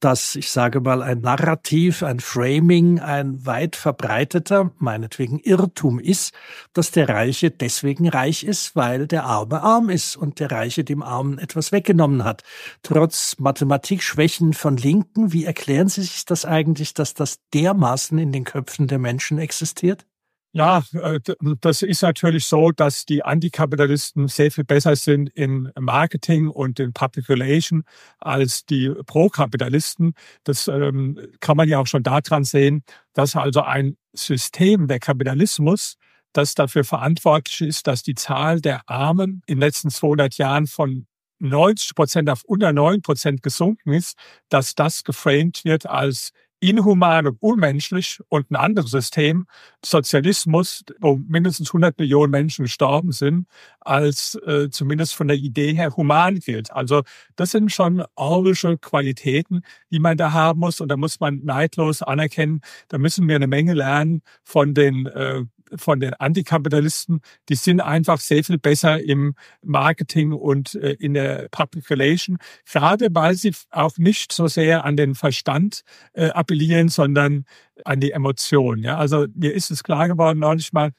dass, ich sage mal, ein Narrativ, ein Framing, ein weit verbreiteter, meinetwegen Irrtum ist, dass der Reiche deswegen reich ist, weil der Arme arm ist und der Reiche dem Armen etwas weggenommen hat. Trotz Mathematikschwächen von Linken, wie erklären Sie sich das eigentlich, dass das dermaßen in den Köpfen der Menschen existiert? Ja, äh, das ist natürlich so, dass die Antikapitalisten sehr viel besser sind in Marketing und in Public Relation als die Pro-Kapitalisten. Das ähm, kann man ja auch schon daran sehen, dass also ein System, der Kapitalismus, das dafür verantwortlich ist, dass die Zahl der Armen in den letzten 200 Jahren von 90 Prozent auf unter 9 Prozent gesunken ist, dass das geframed wird als inhuman und unmenschlich und ein anderes System, Sozialismus, wo mindestens 100 Millionen Menschen gestorben sind, als äh, zumindest von der Idee her human gilt. Also das sind schon orwellsche Qualitäten, die man da haben muss und da muss man neidlos anerkennen, da müssen wir eine Menge lernen von den äh, von den Antikapitalisten, die sind einfach sehr viel besser im Marketing und äh, in der Public Relation, gerade weil sie auch nicht so sehr an den Verstand äh, appellieren, sondern an die Emotionen. Ja, also mir ist es klar geworden neulich mal,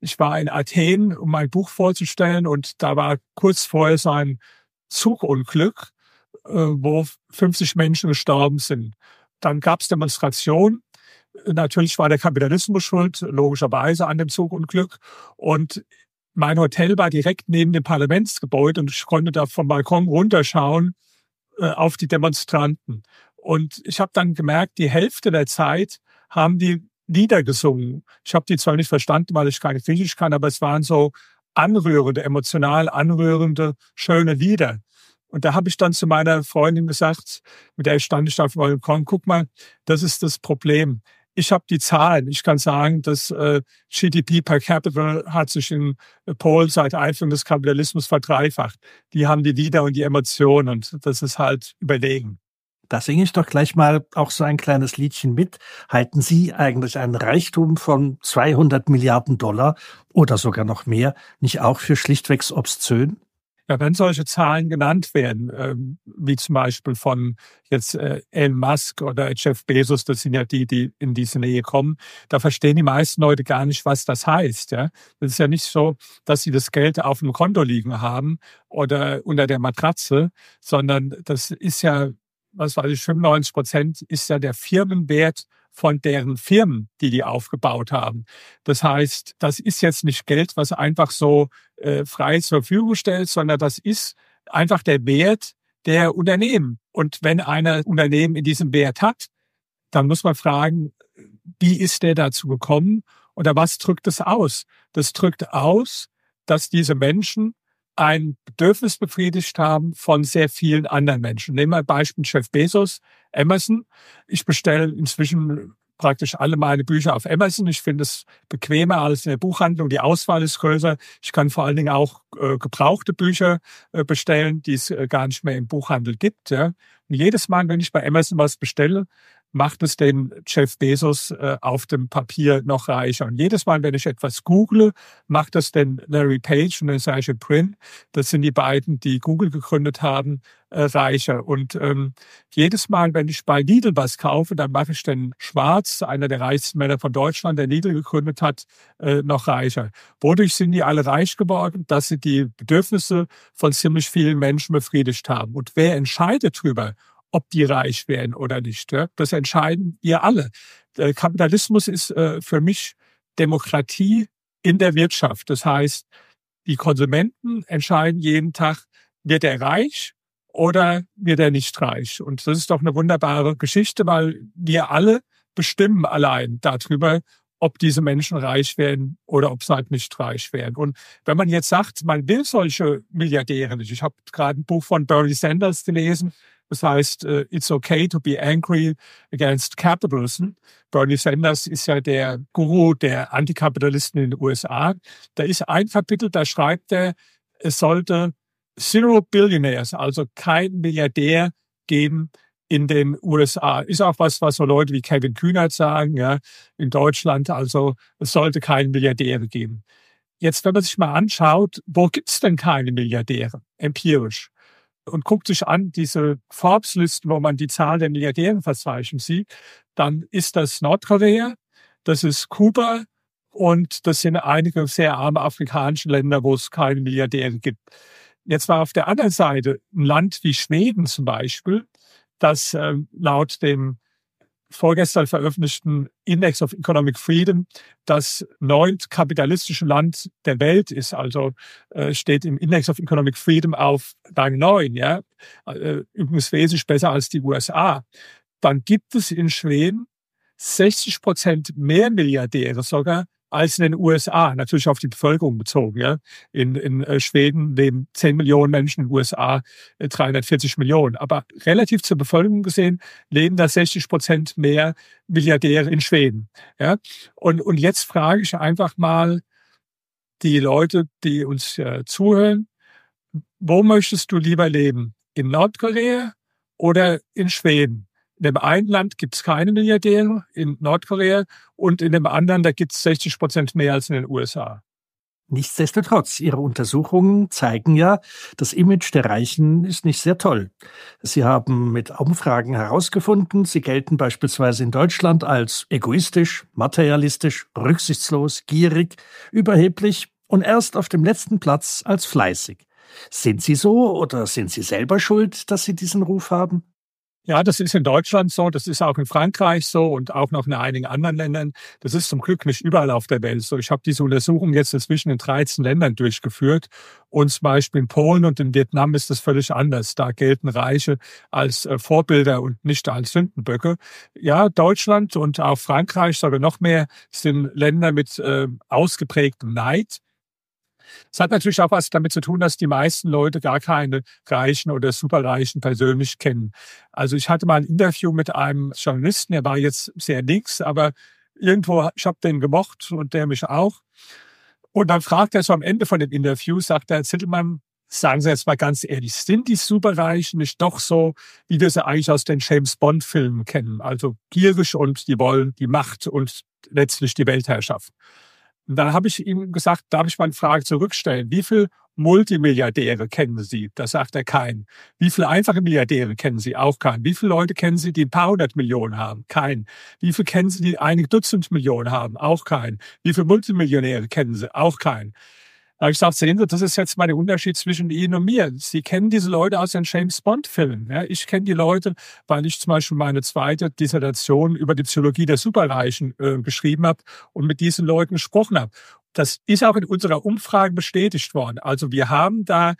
ich war in Athen, um mein Buch vorzustellen und da war kurz vorher so ein Zugunglück, äh, wo 50 Menschen gestorben sind. Dann gab es Demonstrationen Natürlich war der Kapitalismus schuld, logischerweise an dem Zugunglück. Und mein Hotel war direkt neben dem Parlamentsgebäude und ich konnte da vom Balkon runterschauen äh, auf die Demonstranten. Und ich habe dann gemerkt, die Hälfte der Zeit haben die Lieder gesungen. Ich habe die zwar nicht verstanden, weil ich keine Griechisch kann, aber es waren so anrührende, emotional anrührende, schöne Lieder. Und da habe ich dann zu meiner Freundin gesagt, mit der stand ich da auf dem Balkon, guck mal, das ist das Problem. Ich habe die Zahlen. Ich kann sagen, dass äh, GDP per capita hat sich in Polen seit Einführung des Kapitalismus verdreifacht. Die haben die Lieder und die Emotionen und das ist halt überlegen. Da singe ich doch gleich mal auch so ein kleines Liedchen mit. Halten Sie eigentlich einen Reichtum von 200 Milliarden Dollar oder sogar noch mehr nicht auch für schlichtwegs obszön? Ja, wenn solche Zahlen genannt werden, ähm, wie zum Beispiel von jetzt äh, Elon Musk oder Jeff Bezos, das sind ja die, die in diese Nähe kommen, da verstehen die meisten Leute gar nicht, was das heißt. Ja? Das ist ja nicht so, dass sie das Geld auf dem Konto liegen haben oder unter der Matratze, sondern das ist ja, was weiß ich, 95 Prozent ist ja der Firmenwert von deren Firmen, die die aufgebaut haben. Das heißt, das ist jetzt nicht Geld, was einfach so äh, frei zur Verfügung stellt, sondern das ist einfach der Wert der Unternehmen. Und wenn ein Unternehmen in diesem Wert hat, dann muss man fragen, wie ist der dazu gekommen oder was drückt es aus? Das drückt aus, dass diese Menschen ein Bedürfnis befriedigt haben von sehr vielen anderen Menschen. Nehmen wir Beispiel Chef Bezos, Amazon. Ich bestelle inzwischen praktisch alle meine Bücher auf Amazon. Ich finde es bequemer als in der Buchhandlung. Die Auswahl ist größer. Ich kann vor allen Dingen auch äh, gebrauchte Bücher äh, bestellen, die es äh, gar nicht mehr im Buchhandel gibt. Ja. Und jedes Mal, wenn ich bei Amazon was bestelle, macht es den Jeff Bezos äh, auf dem Papier noch reicher. Und jedes Mal, wenn ich etwas google, macht es den Larry Page und den Sergey Brin, das sind die beiden, die Google gegründet haben, äh, reicher. Und ähm, jedes Mal, wenn ich bei Lidl was kaufe, dann mache ich den Schwarz, einer der reichsten Männer von Deutschland, der Lidl gegründet hat, äh, noch reicher. Wodurch sind die alle reich geworden? Dass sie die Bedürfnisse von ziemlich vielen Menschen befriedigt haben. Und wer entscheidet darüber, ob die reich werden oder nicht. Ja? Das entscheiden wir alle. Der Kapitalismus ist äh, für mich Demokratie in der Wirtschaft. Das heißt, die Konsumenten entscheiden jeden Tag, wird er reich oder wird er nicht reich. Und das ist doch eine wunderbare Geschichte, weil wir alle bestimmen allein darüber, ob diese Menschen reich werden oder ob sie halt nicht reich werden. Und wenn man jetzt sagt, man will solche Milliardäre nicht. Ich habe gerade ein Buch von Bernie Sanders gelesen, das heißt, äh, it's okay to be angry against capitalism. Bernie Sanders ist ja der Guru der Antikapitalisten in den USA. Da ist ein Kapitel, da schreibt er, es sollte Zero Billionaires, also kein Milliardär geben in den USA. Ist auch was, was so Leute wie Kevin Kühnert sagen, ja, in Deutschland. Also es sollte keine Milliardäre geben. Jetzt, wenn man sich mal anschaut, wo gibt's denn keine Milliardäre, empirisch? Und guckt sich an diese Forbes-Listen, wo man die Zahl der Milliardäre verzeichnen sieht, dann ist das Nordkorea, das ist Kuba und das sind einige sehr arme afrikanische Länder, wo es keine Milliardäre gibt. Jetzt war auf der anderen Seite ein Land wie Schweden zum Beispiel, das äh, laut dem vorgestern veröffentlichten Index of Economic Freedom das neunt kapitalistische Land der Welt ist. Also äh, steht im Index of Economic Freedom auf Rang 9, ja, äh, übrigens wesentlich besser als die USA. Dann gibt es in Schweden 60 Prozent mehr Milliardäre sogar als in den USA, natürlich auf die Bevölkerung bezogen. Ja. In, in äh, Schweden leben 10 Millionen Menschen, in den USA 340 äh, Millionen. Aber relativ zur Bevölkerung gesehen leben da 60 Prozent mehr Milliardäre in Schweden. Ja. Und, und jetzt frage ich einfach mal die Leute, die uns äh, zuhören, wo möchtest du lieber leben? In Nordkorea oder in Schweden? In dem einen Land gibt es keine Milliardäre, in Nordkorea, und in dem anderen, da gibt es 60 Prozent mehr als in den USA. Nichtsdestotrotz, Ihre Untersuchungen zeigen ja, das Image der Reichen ist nicht sehr toll. Sie haben mit Umfragen herausgefunden, sie gelten beispielsweise in Deutschland als egoistisch, materialistisch, rücksichtslos, gierig, überheblich und erst auf dem letzten Platz als fleißig. Sind Sie so oder sind Sie selber schuld, dass Sie diesen Ruf haben? Ja, das ist in Deutschland so, das ist auch in Frankreich so und auch noch in einigen anderen Ländern. Das ist zum Glück nicht überall auf der Welt so. Ich habe diese Untersuchung jetzt inzwischen in 13 Ländern durchgeführt und zum Beispiel in Polen und in Vietnam ist das völlig anders. Da gelten Reiche als äh, Vorbilder und nicht als Sündenböcke. Ja, Deutschland und auch Frankreich, sogar noch mehr, sind Länder mit äh, ausgeprägtem Neid. Es hat natürlich auch was damit zu tun, dass die meisten Leute gar keine Reichen oder Superreichen persönlich kennen. Also ich hatte mal ein Interview mit einem Journalisten, der war jetzt sehr links, aber irgendwo, ich habe den gemocht und der mich auch. Und dann fragt er so am Ende von dem Interview, sagt er, Zittelmann, sagen Sie jetzt mal ganz ehrlich, sind die Superreichen nicht doch so, wie wir sie eigentlich aus den James Bond-Filmen kennen? Also gierig und die wollen die Macht und letztlich die Weltherrschaft. Und dann habe ich ihm gesagt, darf ich mal eine Frage zurückstellen. Wie viel Multimilliardäre kennen Sie? Das sagt er keinen. Wie viele einfache Milliardäre kennen Sie? Auch keinen. Wie viele Leute kennen Sie, die ein paar hundert Millionen haben? Keinen. Wie viele kennen Sie, die einige Dutzend Millionen haben? Auch keinen. Wie viele Multimillionäre kennen Sie? Auch keinen. Da habe ich gesagt, sehen Sie, das ist jetzt mal der Unterschied zwischen Ihnen und mir. Sie kennen diese Leute aus den James Bond-Filmen. Ja, ich kenne die Leute, weil ich zum Beispiel meine zweite Dissertation über die Psychologie der Superreichen äh, geschrieben habe und mit diesen Leuten gesprochen habe. Das ist auch in unserer Umfrage bestätigt worden. Also wir haben da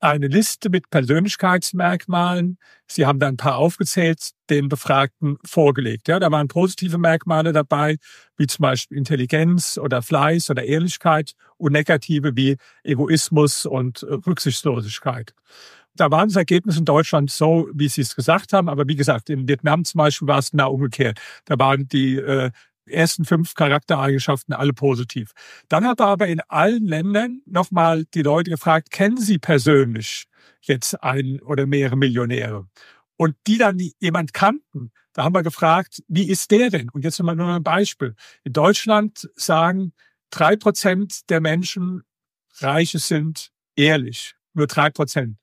eine Liste mit Persönlichkeitsmerkmalen. Sie haben da ein paar aufgezählt, den Befragten vorgelegt. Ja, da waren positive Merkmale dabei, wie zum Beispiel Intelligenz oder Fleiß oder Ehrlichkeit und negative wie Egoismus und Rücksichtslosigkeit. Da waren das Ergebnisse in Deutschland so, wie Sie es gesagt haben. Aber wie gesagt, in Vietnam zum Beispiel war es genau umgekehrt. Da waren die äh, ersten fünf Charaktereigenschaften alle positiv. Dann hat er aber in allen Ländern nochmal die Leute gefragt, kennen Sie persönlich jetzt einen oder mehrere Millionäre? Und die dann jemand kannten, da haben wir gefragt, wie ist der denn? Und jetzt mal nur ein Beispiel. In Deutschland sagen drei Prozent der Menschen, Reiche sind ehrlich. Nur drei Prozent.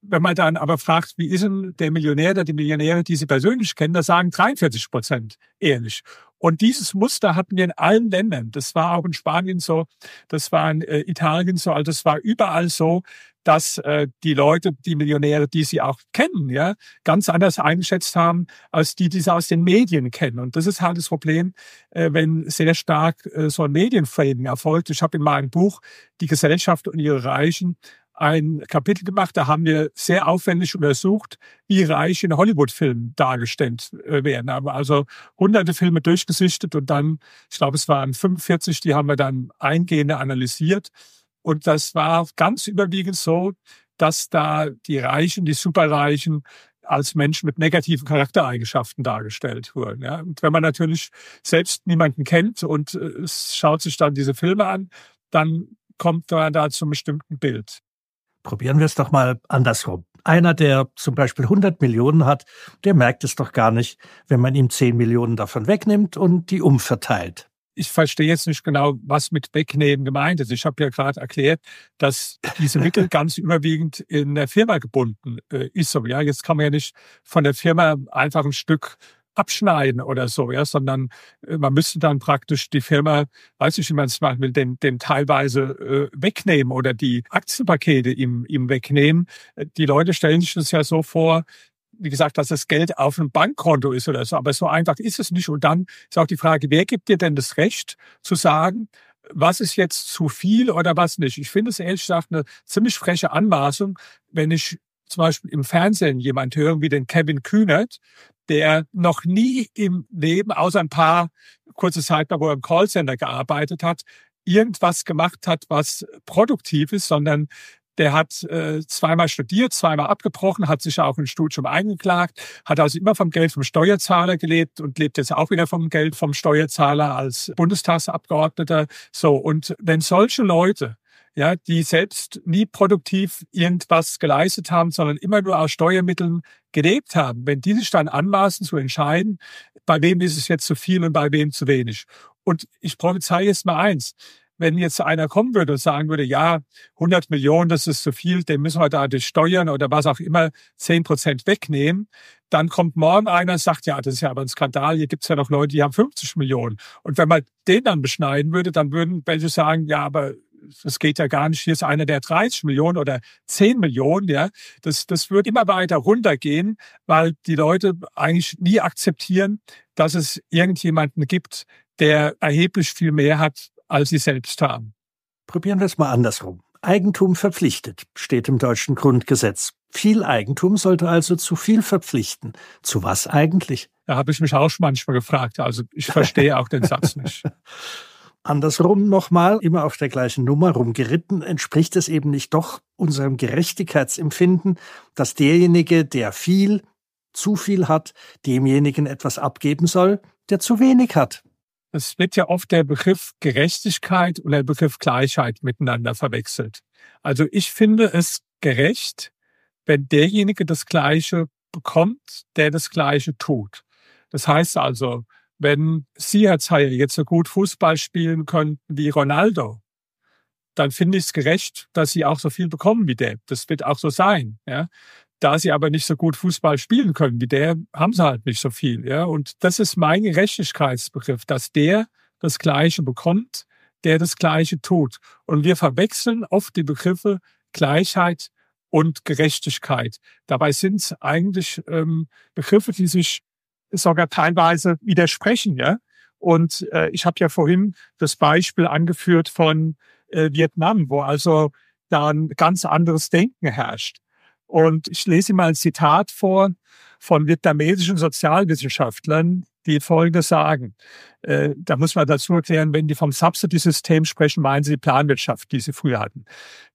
Wenn man dann aber fragt, wie ist denn der Millionär oder die Millionäre, die Sie persönlich kennen, da sagen 43 Prozent ehrlich. Und dieses Muster hatten wir in allen Ländern. Das war auch in Spanien so, das war in äh, Italien so, also das war überall so, dass äh, die Leute, die Millionäre, die sie auch kennen, ja, ganz anders eingeschätzt haben, als die, die sie aus den Medien kennen. Und das ist halt das Problem, äh, wenn sehr stark äh, so ein Medienframing erfolgt. Ich habe in meinem Buch Die Gesellschaft und ihre Reichen ein Kapitel gemacht, da haben wir sehr aufwendig untersucht, wie reich in Hollywood-Filmen dargestellt äh, werden. Aber also hunderte Filme durchgesichtet und dann, ich glaube, es waren 45, die haben wir dann eingehend analysiert. Und das war ganz überwiegend so, dass da die Reichen, die Superreichen als Menschen mit negativen Charaktereigenschaften dargestellt wurden. Ja. Und wenn man natürlich selbst niemanden kennt und äh, schaut sich dann diese Filme an, dann kommt man da zum bestimmten Bild. Probieren wir es doch mal andersrum. Einer, der zum Beispiel 100 Millionen hat, der merkt es doch gar nicht, wenn man ihm 10 Millionen davon wegnimmt und die umverteilt. Ich verstehe jetzt nicht genau, was mit wegnehmen gemeint ist. Ich habe ja gerade erklärt, dass diese Mittel ganz überwiegend in der Firma gebunden äh, ist. So, ja, jetzt kann man ja nicht von der Firma einfach ein Stück abschneiden oder so, ja, sondern äh, man müsste dann praktisch die Firma, weiß ich, wie man es machen will, den, den teilweise äh, wegnehmen oder die Aktienpakete ihm, ihm wegnehmen. Äh, die Leute stellen sich das ja so vor, wie gesagt, dass das Geld auf einem Bankkonto ist oder so. Aber so einfach ist es nicht. Und dann ist auch die Frage, wer gibt dir denn das Recht zu sagen, was ist jetzt zu viel oder was nicht? Ich finde es ehrlich gesagt eine ziemlich freche Anmaßung, wenn ich zum Beispiel im Fernsehen jemand hören wie den Kevin Kühnert, der noch nie im Leben, außer ein paar kurze Zeit, wo er im Callcenter gearbeitet hat, irgendwas gemacht hat, was produktiv ist, sondern der hat äh, zweimal studiert, zweimal abgebrochen, hat sich auch ein Studium eingeklagt, hat also immer vom Geld vom Steuerzahler gelebt und lebt jetzt auch wieder vom Geld vom Steuerzahler als Bundestagsabgeordneter. So, und wenn solche Leute ja, die selbst nie produktiv irgendwas geleistet haben, sondern immer nur aus Steuermitteln gelebt haben. Wenn die sich dann anmaßen zu entscheiden, bei wem ist es jetzt zu viel und bei wem zu wenig. Und ich prophezei jetzt mal eins. Wenn jetzt einer kommen würde und sagen würde, ja, 100 Millionen, das ist zu viel, den müssen wir da durch Steuern oder was auch immer 10 Prozent wegnehmen, dann kommt morgen einer und sagt, ja, das ist ja aber ein Skandal, hier gibt's ja noch Leute, die haben 50 Millionen. Und wenn man den dann beschneiden würde, dann würden welche sagen, ja, aber das geht ja gar nicht, hier ist einer, der 30 Millionen oder 10 Millionen, ja. Das, das wird immer weiter runtergehen, weil die Leute eigentlich nie akzeptieren, dass es irgendjemanden gibt, der erheblich viel mehr hat, als sie selbst haben. Probieren wir es mal andersrum. Eigentum verpflichtet, steht im deutschen Grundgesetz. Viel Eigentum sollte also zu viel verpflichten. Zu was eigentlich? Da habe ich mich auch schon manchmal gefragt. Also ich verstehe auch den Satz nicht. Andersrum nochmal, immer auf der gleichen Nummer rumgeritten, entspricht es eben nicht doch unserem Gerechtigkeitsempfinden, dass derjenige, der viel, zu viel hat, demjenigen etwas abgeben soll, der zu wenig hat. Es wird ja oft der Begriff Gerechtigkeit und der Begriff Gleichheit miteinander verwechselt. Also ich finde es gerecht, wenn derjenige das Gleiche bekommt, der das Gleiche tut. Das heißt also, wenn Sie, Herr Zeyer, jetzt so gut Fußball spielen könnten wie Ronaldo, dann finde ich es gerecht, dass sie auch so viel bekommen wie der. Das wird auch so sein. Ja. Da sie aber nicht so gut Fußball spielen können wie der, haben sie halt nicht so viel. Ja. Und das ist mein Gerechtigkeitsbegriff, dass der das Gleiche bekommt, der das Gleiche tut. Und wir verwechseln oft die Begriffe Gleichheit und Gerechtigkeit. Dabei sind es eigentlich ähm, Begriffe, die sich sogar teilweise widersprechen. Ja? Und äh, ich habe ja vorhin das Beispiel angeführt von äh, Vietnam, wo also da ein ganz anderes Denken herrscht. Und ich lese mal ein Zitat vor von vietnamesischen Sozialwissenschaftlern, die Folgendes sagen. Äh, da muss man dazu erklären, wenn die vom Subsidy-System sprechen, meinen sie die Planwirtschaft, die sie früher hatten.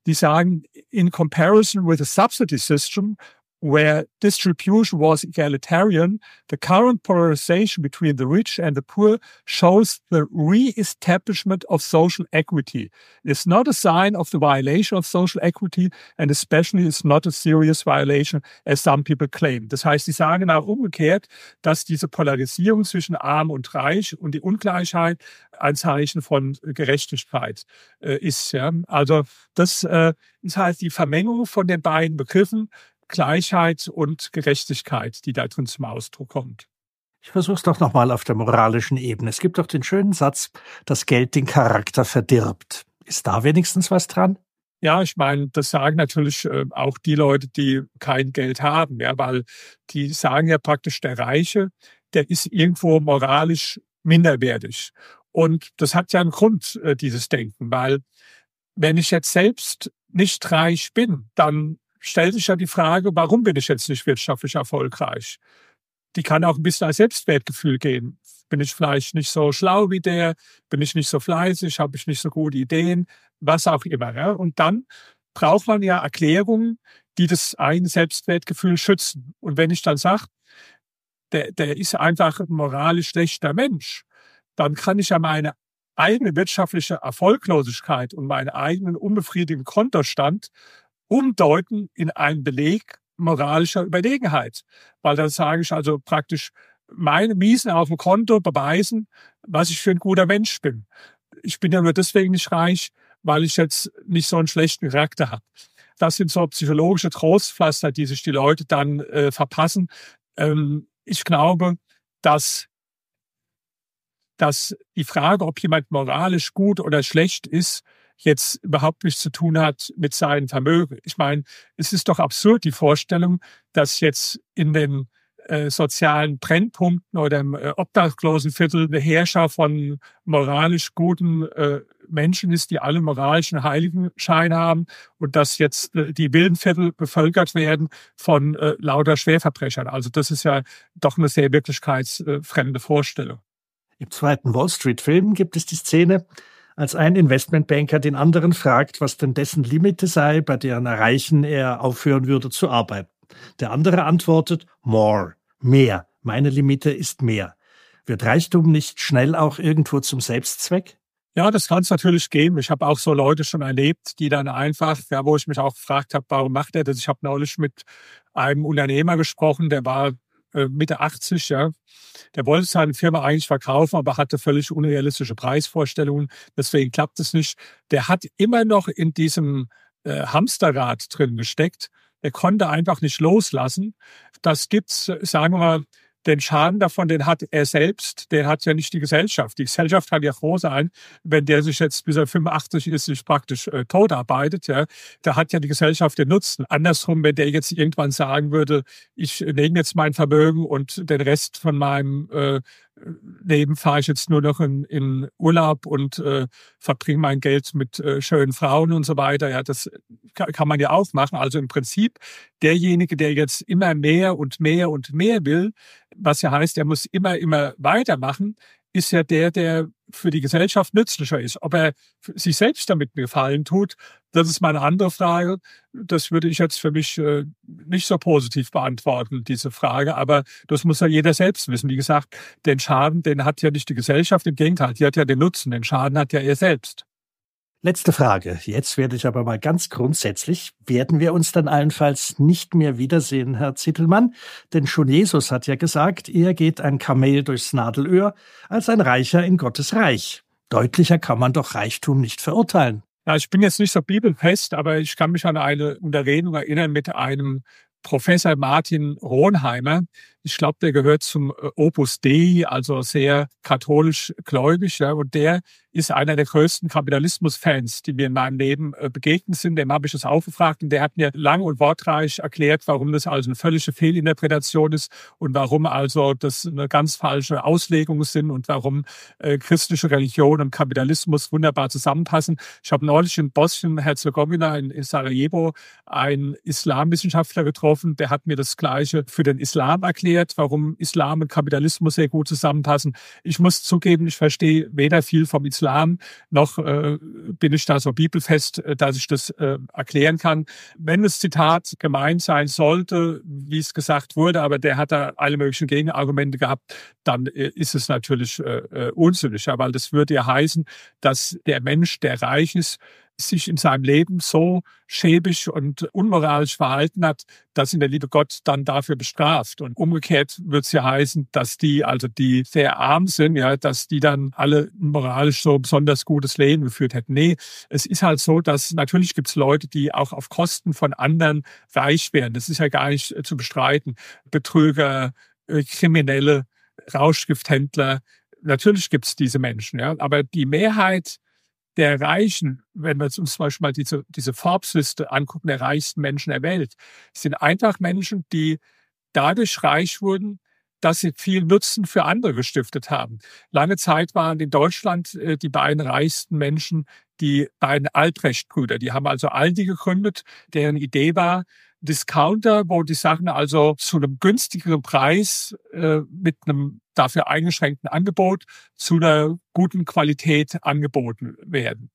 Die sagen, in comparison with the subsidy system, where distribution was egalitarian, the current polarization between the rich and the poor shows the re-establishment of social equity. It's not a sign of the violation of social equity and especially it's not a serious violation, as some people claim. Das heißt, sie sagen auch umgekehrt, dass diese Polarisierung zwischen Arm und Reich und die Ungleichheit ein Zeichen von Gerechtigkeit äh, ist. Ja? Also das äh, ist halt die Vermengung von den beiden Begriffen Gleichheit und Gerechtigkeit, die da drin zum Ausdruck kommt. Ich versuche es doch nochmal auf der moralischen Ebene. Es gibt doch den schönen Satz, dass Geld den Charakter verdirbt. Ist da wenigstens was dran? Ja, ich meine, das sagen natürlich äh, auch die Leute, die kein Geld haben, ja, weil die sagen ja praktisch, der Reiche, der ist irgendwo moralisch minderwertig. Und das hat ja einen Grund, äh, dieses Denken, weil wenn ich jetzt selbst nicht reich bin, dann stellt sich ja die Frage, warum bin ich jetzt nicht wirtschaftlich erfolgreich? Die kann auch ein bisschen als Selbstwertgefühl gehen. Bin ich vielleicht nicht so schlau wie der? Bin ich nicht so fleißig? Habe ich nicht so gute Ideen? Was auch immer. Ja? Und dann braucht man ja Erklärungen, die das eigene Selbstwertgefühl schützen. Und wenn ich dann sage, der, der ist einfach ein moralisch schlechter Mensch, dann kann ich ja meine eigene wirtschaftliche Erfolglosigkeit und meinen eigenen unbefriedigenden Kontostand umdeuten in einen Beleg moralischer Überlegenheit. Weil dann sage ich also praktisch, meine Miesen auf dem Konto beweisen, was ich für ein guter Mensch bin. Ich bin ja nur deswegen nicht reich, weil ich jetzt nicht so einen schlechten Charakter habe. Das sind so psychologische Trostpflaster, die sich die Leute dann äh, verpassen. Ähm, ich glaube, dass, dass die Frage, ob jemand moralisch gut oder schlecht ist, jetzt überhaupt nichts zu tun hat mit seinem Vermögen. Ich meine, es ist doch absurd, die Vorstellung, dass jetzt in den äh, sozialen Brennpunkten oder im äh, Obdachlosenviertel eine Herrscher von moralisch guten äh, Menschen ist, die alle moralischen Heiligenschein haben und dass jetzt äh, die Wildenviertel bevölkert werden von äh, lauter Schwerverbrechern. Also das ist ja doch eine sehr wirklichkeitsfremde Vorstellung. Im zweiten Wall Street Film gibt es die Szene, als ein Investmentbanker den anderen fragt, was denn dessen Limite sei, bei deren Erreichen er aufhören würde zu arbeiten. Der andere antwortet, more, mehr. Meine Limite ist mehr. Wird Reichtum nicht schnell auch irgendwo zum Selbstzweck? Ja, das kann es natürlich geben. Ich habe auch so Leute schon erlebt, die dann einfach, ja, wo ich mich auch gefragt habe, warum macht er das? Ich habe neulich mit einem Unternehmer gesprochen, der war Mitte 80, ja. Der wollte seine Firma eigentlich verkaufen, aber hatte völlig unrealistische Preisvorstellungen. Deswegen klappt es nicht. Der hat immer noch in diesem äh, Hamsterrad drin gesteckt. Er konnte einfach nicht loslassen. Das gibt's, sagen wir mal, den Schaden davon, den hat er selbst, den hat ja nicht die Gesellschaft. Die Gesellschaft kann ja froh sein, wenn der sich jetzt bis er 85 ist, sich praktisch äh, tot arbeitet. Ja, da hat ja die Gesellschaft den Nutzen. Andersrum, wenn der jetzt irgendwann sagen würde, ich nehme jetzt mein Vermögen und den Rest von meinem äh, Leben fahre ich jetzt nur noch in, in Urlaub und äh, verbringe mein Geld mit äh, schönen Frauen und so weiter. Ja, das kann, kann man ja auch machen. Also im Prinzip derjenige, der jetzt immer mehr und mehr und mehr will, was ja heißt, er muss immer, immer weitermachen, ist ja der, der für die Gesellschaft nützlicher ist. Ob er sich selbst damit Gefallen tut, das ist meine andere Frage. Das würde ich jetzt für mich äh, nicht so positiv beantworten, diese Frage. Aber das muss ja jeder selbst wissen. Wie gesagt, den Schaden, den hat ja nicht die Gesellschaft, im Gegenteil, die hat ja den Nutzen. Den Schaden hat ja er selbst. Letzte Frage. Jetzt werde ich aber mal ganz grundsätzlich. Werden wir uns dann allenfalls nicht mehr wiedersehen, Herr Zittelmann? Denn schon Jesus hat ja gesagt, eher geht ein Kamel durchs Nadelöhr als ein Reicher in Gottes Reich. Deutlicher kann man doch Reichtum nicht verurteilen. Ja, ich bin jetzt nicht so bibelfest, aber ich kann mich an eine Unterredung erinnern mit einem Professor Martin Ronheimer, ich glaube, der gehört zum äh, Opus Dei, also sehr katholisch gläubig. Ja, und der ist einer der größten Kapitalismus-Fans, die mir in meinem Leben äh, begegnet sind. Dem habe ich das aufgefragt und der hat mir lang und wortreich erklärt, warum das also eine völlige Fehlinterpretation ist und warum also das eine ganz falsche Auslegung sind und warum äh, christliche Religion und Kapitalismus wunderbar zusammenpassen. Ich habe neulich in Bosnien-Herzegowina in Sarajevo einen Islamwissenschaftler getroffen, der hat mir das Gleiche für den Islam erklärt erklärt, warum Islam und Kapitalismus sehr gut zusammenpassen. Ich muss zugeben, ich verstehe weder viel vom Islam, noch äh, bin ich da so bibelfest, äh, dass ich das äh, erklären kann. Wenn das Zitat gemeint sein sollte, wie es gesagt wurde, aber der hat da alle möglichen Gegenargumente gehabt, dann äh, ist es natürlich äh, äh unsinnig, weil das würde ja heißen, dass der Mensch, der reich ist, sich in seinem Leben so schäbig und unmoralisch verhalten hat, dass ihn der liebe Gott dann dafür bestraft. Und umgekehrt wird es ja heißen, dass die, also die sehr arm sind, ja, dass die dann alle moralisch so besonders gutes Leben geführt hätten. Nee, es ist halt so, dass natürlich gibt es Leute, die auch auf Kosten von anderen reich werden. Das ist ja gar nicht äh, zu bestreiten. Betrüger, äh, Kriminelle, Rauschgifthändler, natürlich gibt es diese Menschen, ja, aber die Mehrheit der Reichen, wenn wir uns zum Beispiel mal diese, diese Forbes-Liste angucken, der reichsten Menschen der Welt, sind einfach Menschen, die dadurch reich wurden, dass sie viel Nutzen für andere gestiftet haben. Lange Zeit waren in Deutschland äh, die beiden reichsten Menschen die beiden Albrecht-Brüder. Die haben also Aldi gegründet, deren Idee war, Discounter, wo die Sachen also zu einem günstigeren Preis äh, mit einem dafür eingeschränkten Angebot zu einer guten Qualität angeboten werden.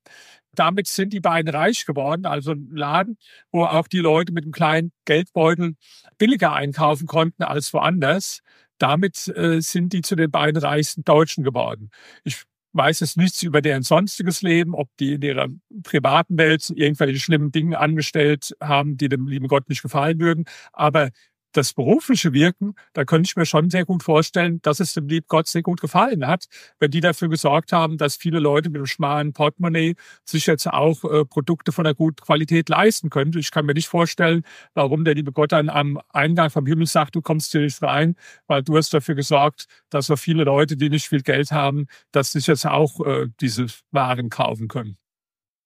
Damit sind die beiden reich geworden, also ein Laden, wo auch die Leute mit einem kleinen Geldbeutel billiger einkaufen konnten als woanders. Damit äh, sind die zu den beiden reichsten Deutschen geworden. Ich weiß es nichts über deren sonstiges Leben, ob die in ihrer privaten Welt irgendwelche schlimmen Dinge angestellt haben, die dem lieben Gott nicht gefallen würden. Aber das berufliche Wirken, da könnte ich mir schon sehr gut vorstellen, dass es dem lieben Gott sehr gut gefallen hat, wenn die dafür gesorgt haben, dass viele Leute mit einem schmalen Portemonnaie sich jetzt auch äh, Produkte von einer guten Qualität leisten können. Ich kann mir nicht vorstellen, warum der liebe Gott dann am Eingang vom Himmel sagt, du kommst hier nicht rein, weil du hast dafür gesorgt, dass so viele Leute, die nicht viel Geld haben, dass sich jetzt auch äh, diese Waren kaufen können.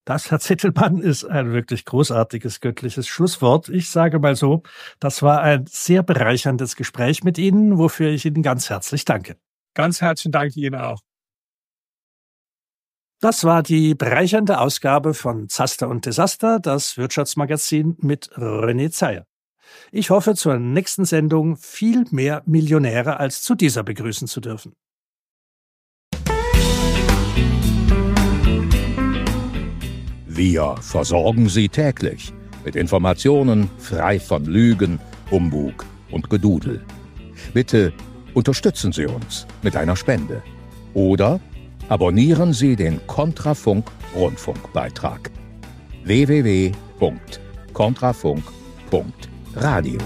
Das, Herr Zettelmann, ist ein wirklich großartiges göttliches Schlusswort. Ich sage mal so, das war ein sehr bereicherndes Gespräch mit Ihnen, wofür ich Ihnen ganz herzlich danke. Ganz herzlichen Dank Ihnen auch. Das war die bereichernde Ausgabe von Zaster und Desaster, das Wirtschaftsmagazin mit René Zeyer. Ich hoffe, zur nächsten Sendung viel mehr Millionäre als zu dieser begrüßen zu dürfen. Wir versorgen Sie täglich mit Informationen frei von Lügen, Humbug und Gedudel. Bitte unterstützen Sie uns mit einer Spende oder abonnieren Sie den Kontrafunk Rundfunkbeitrag www.kontrafunk.radio.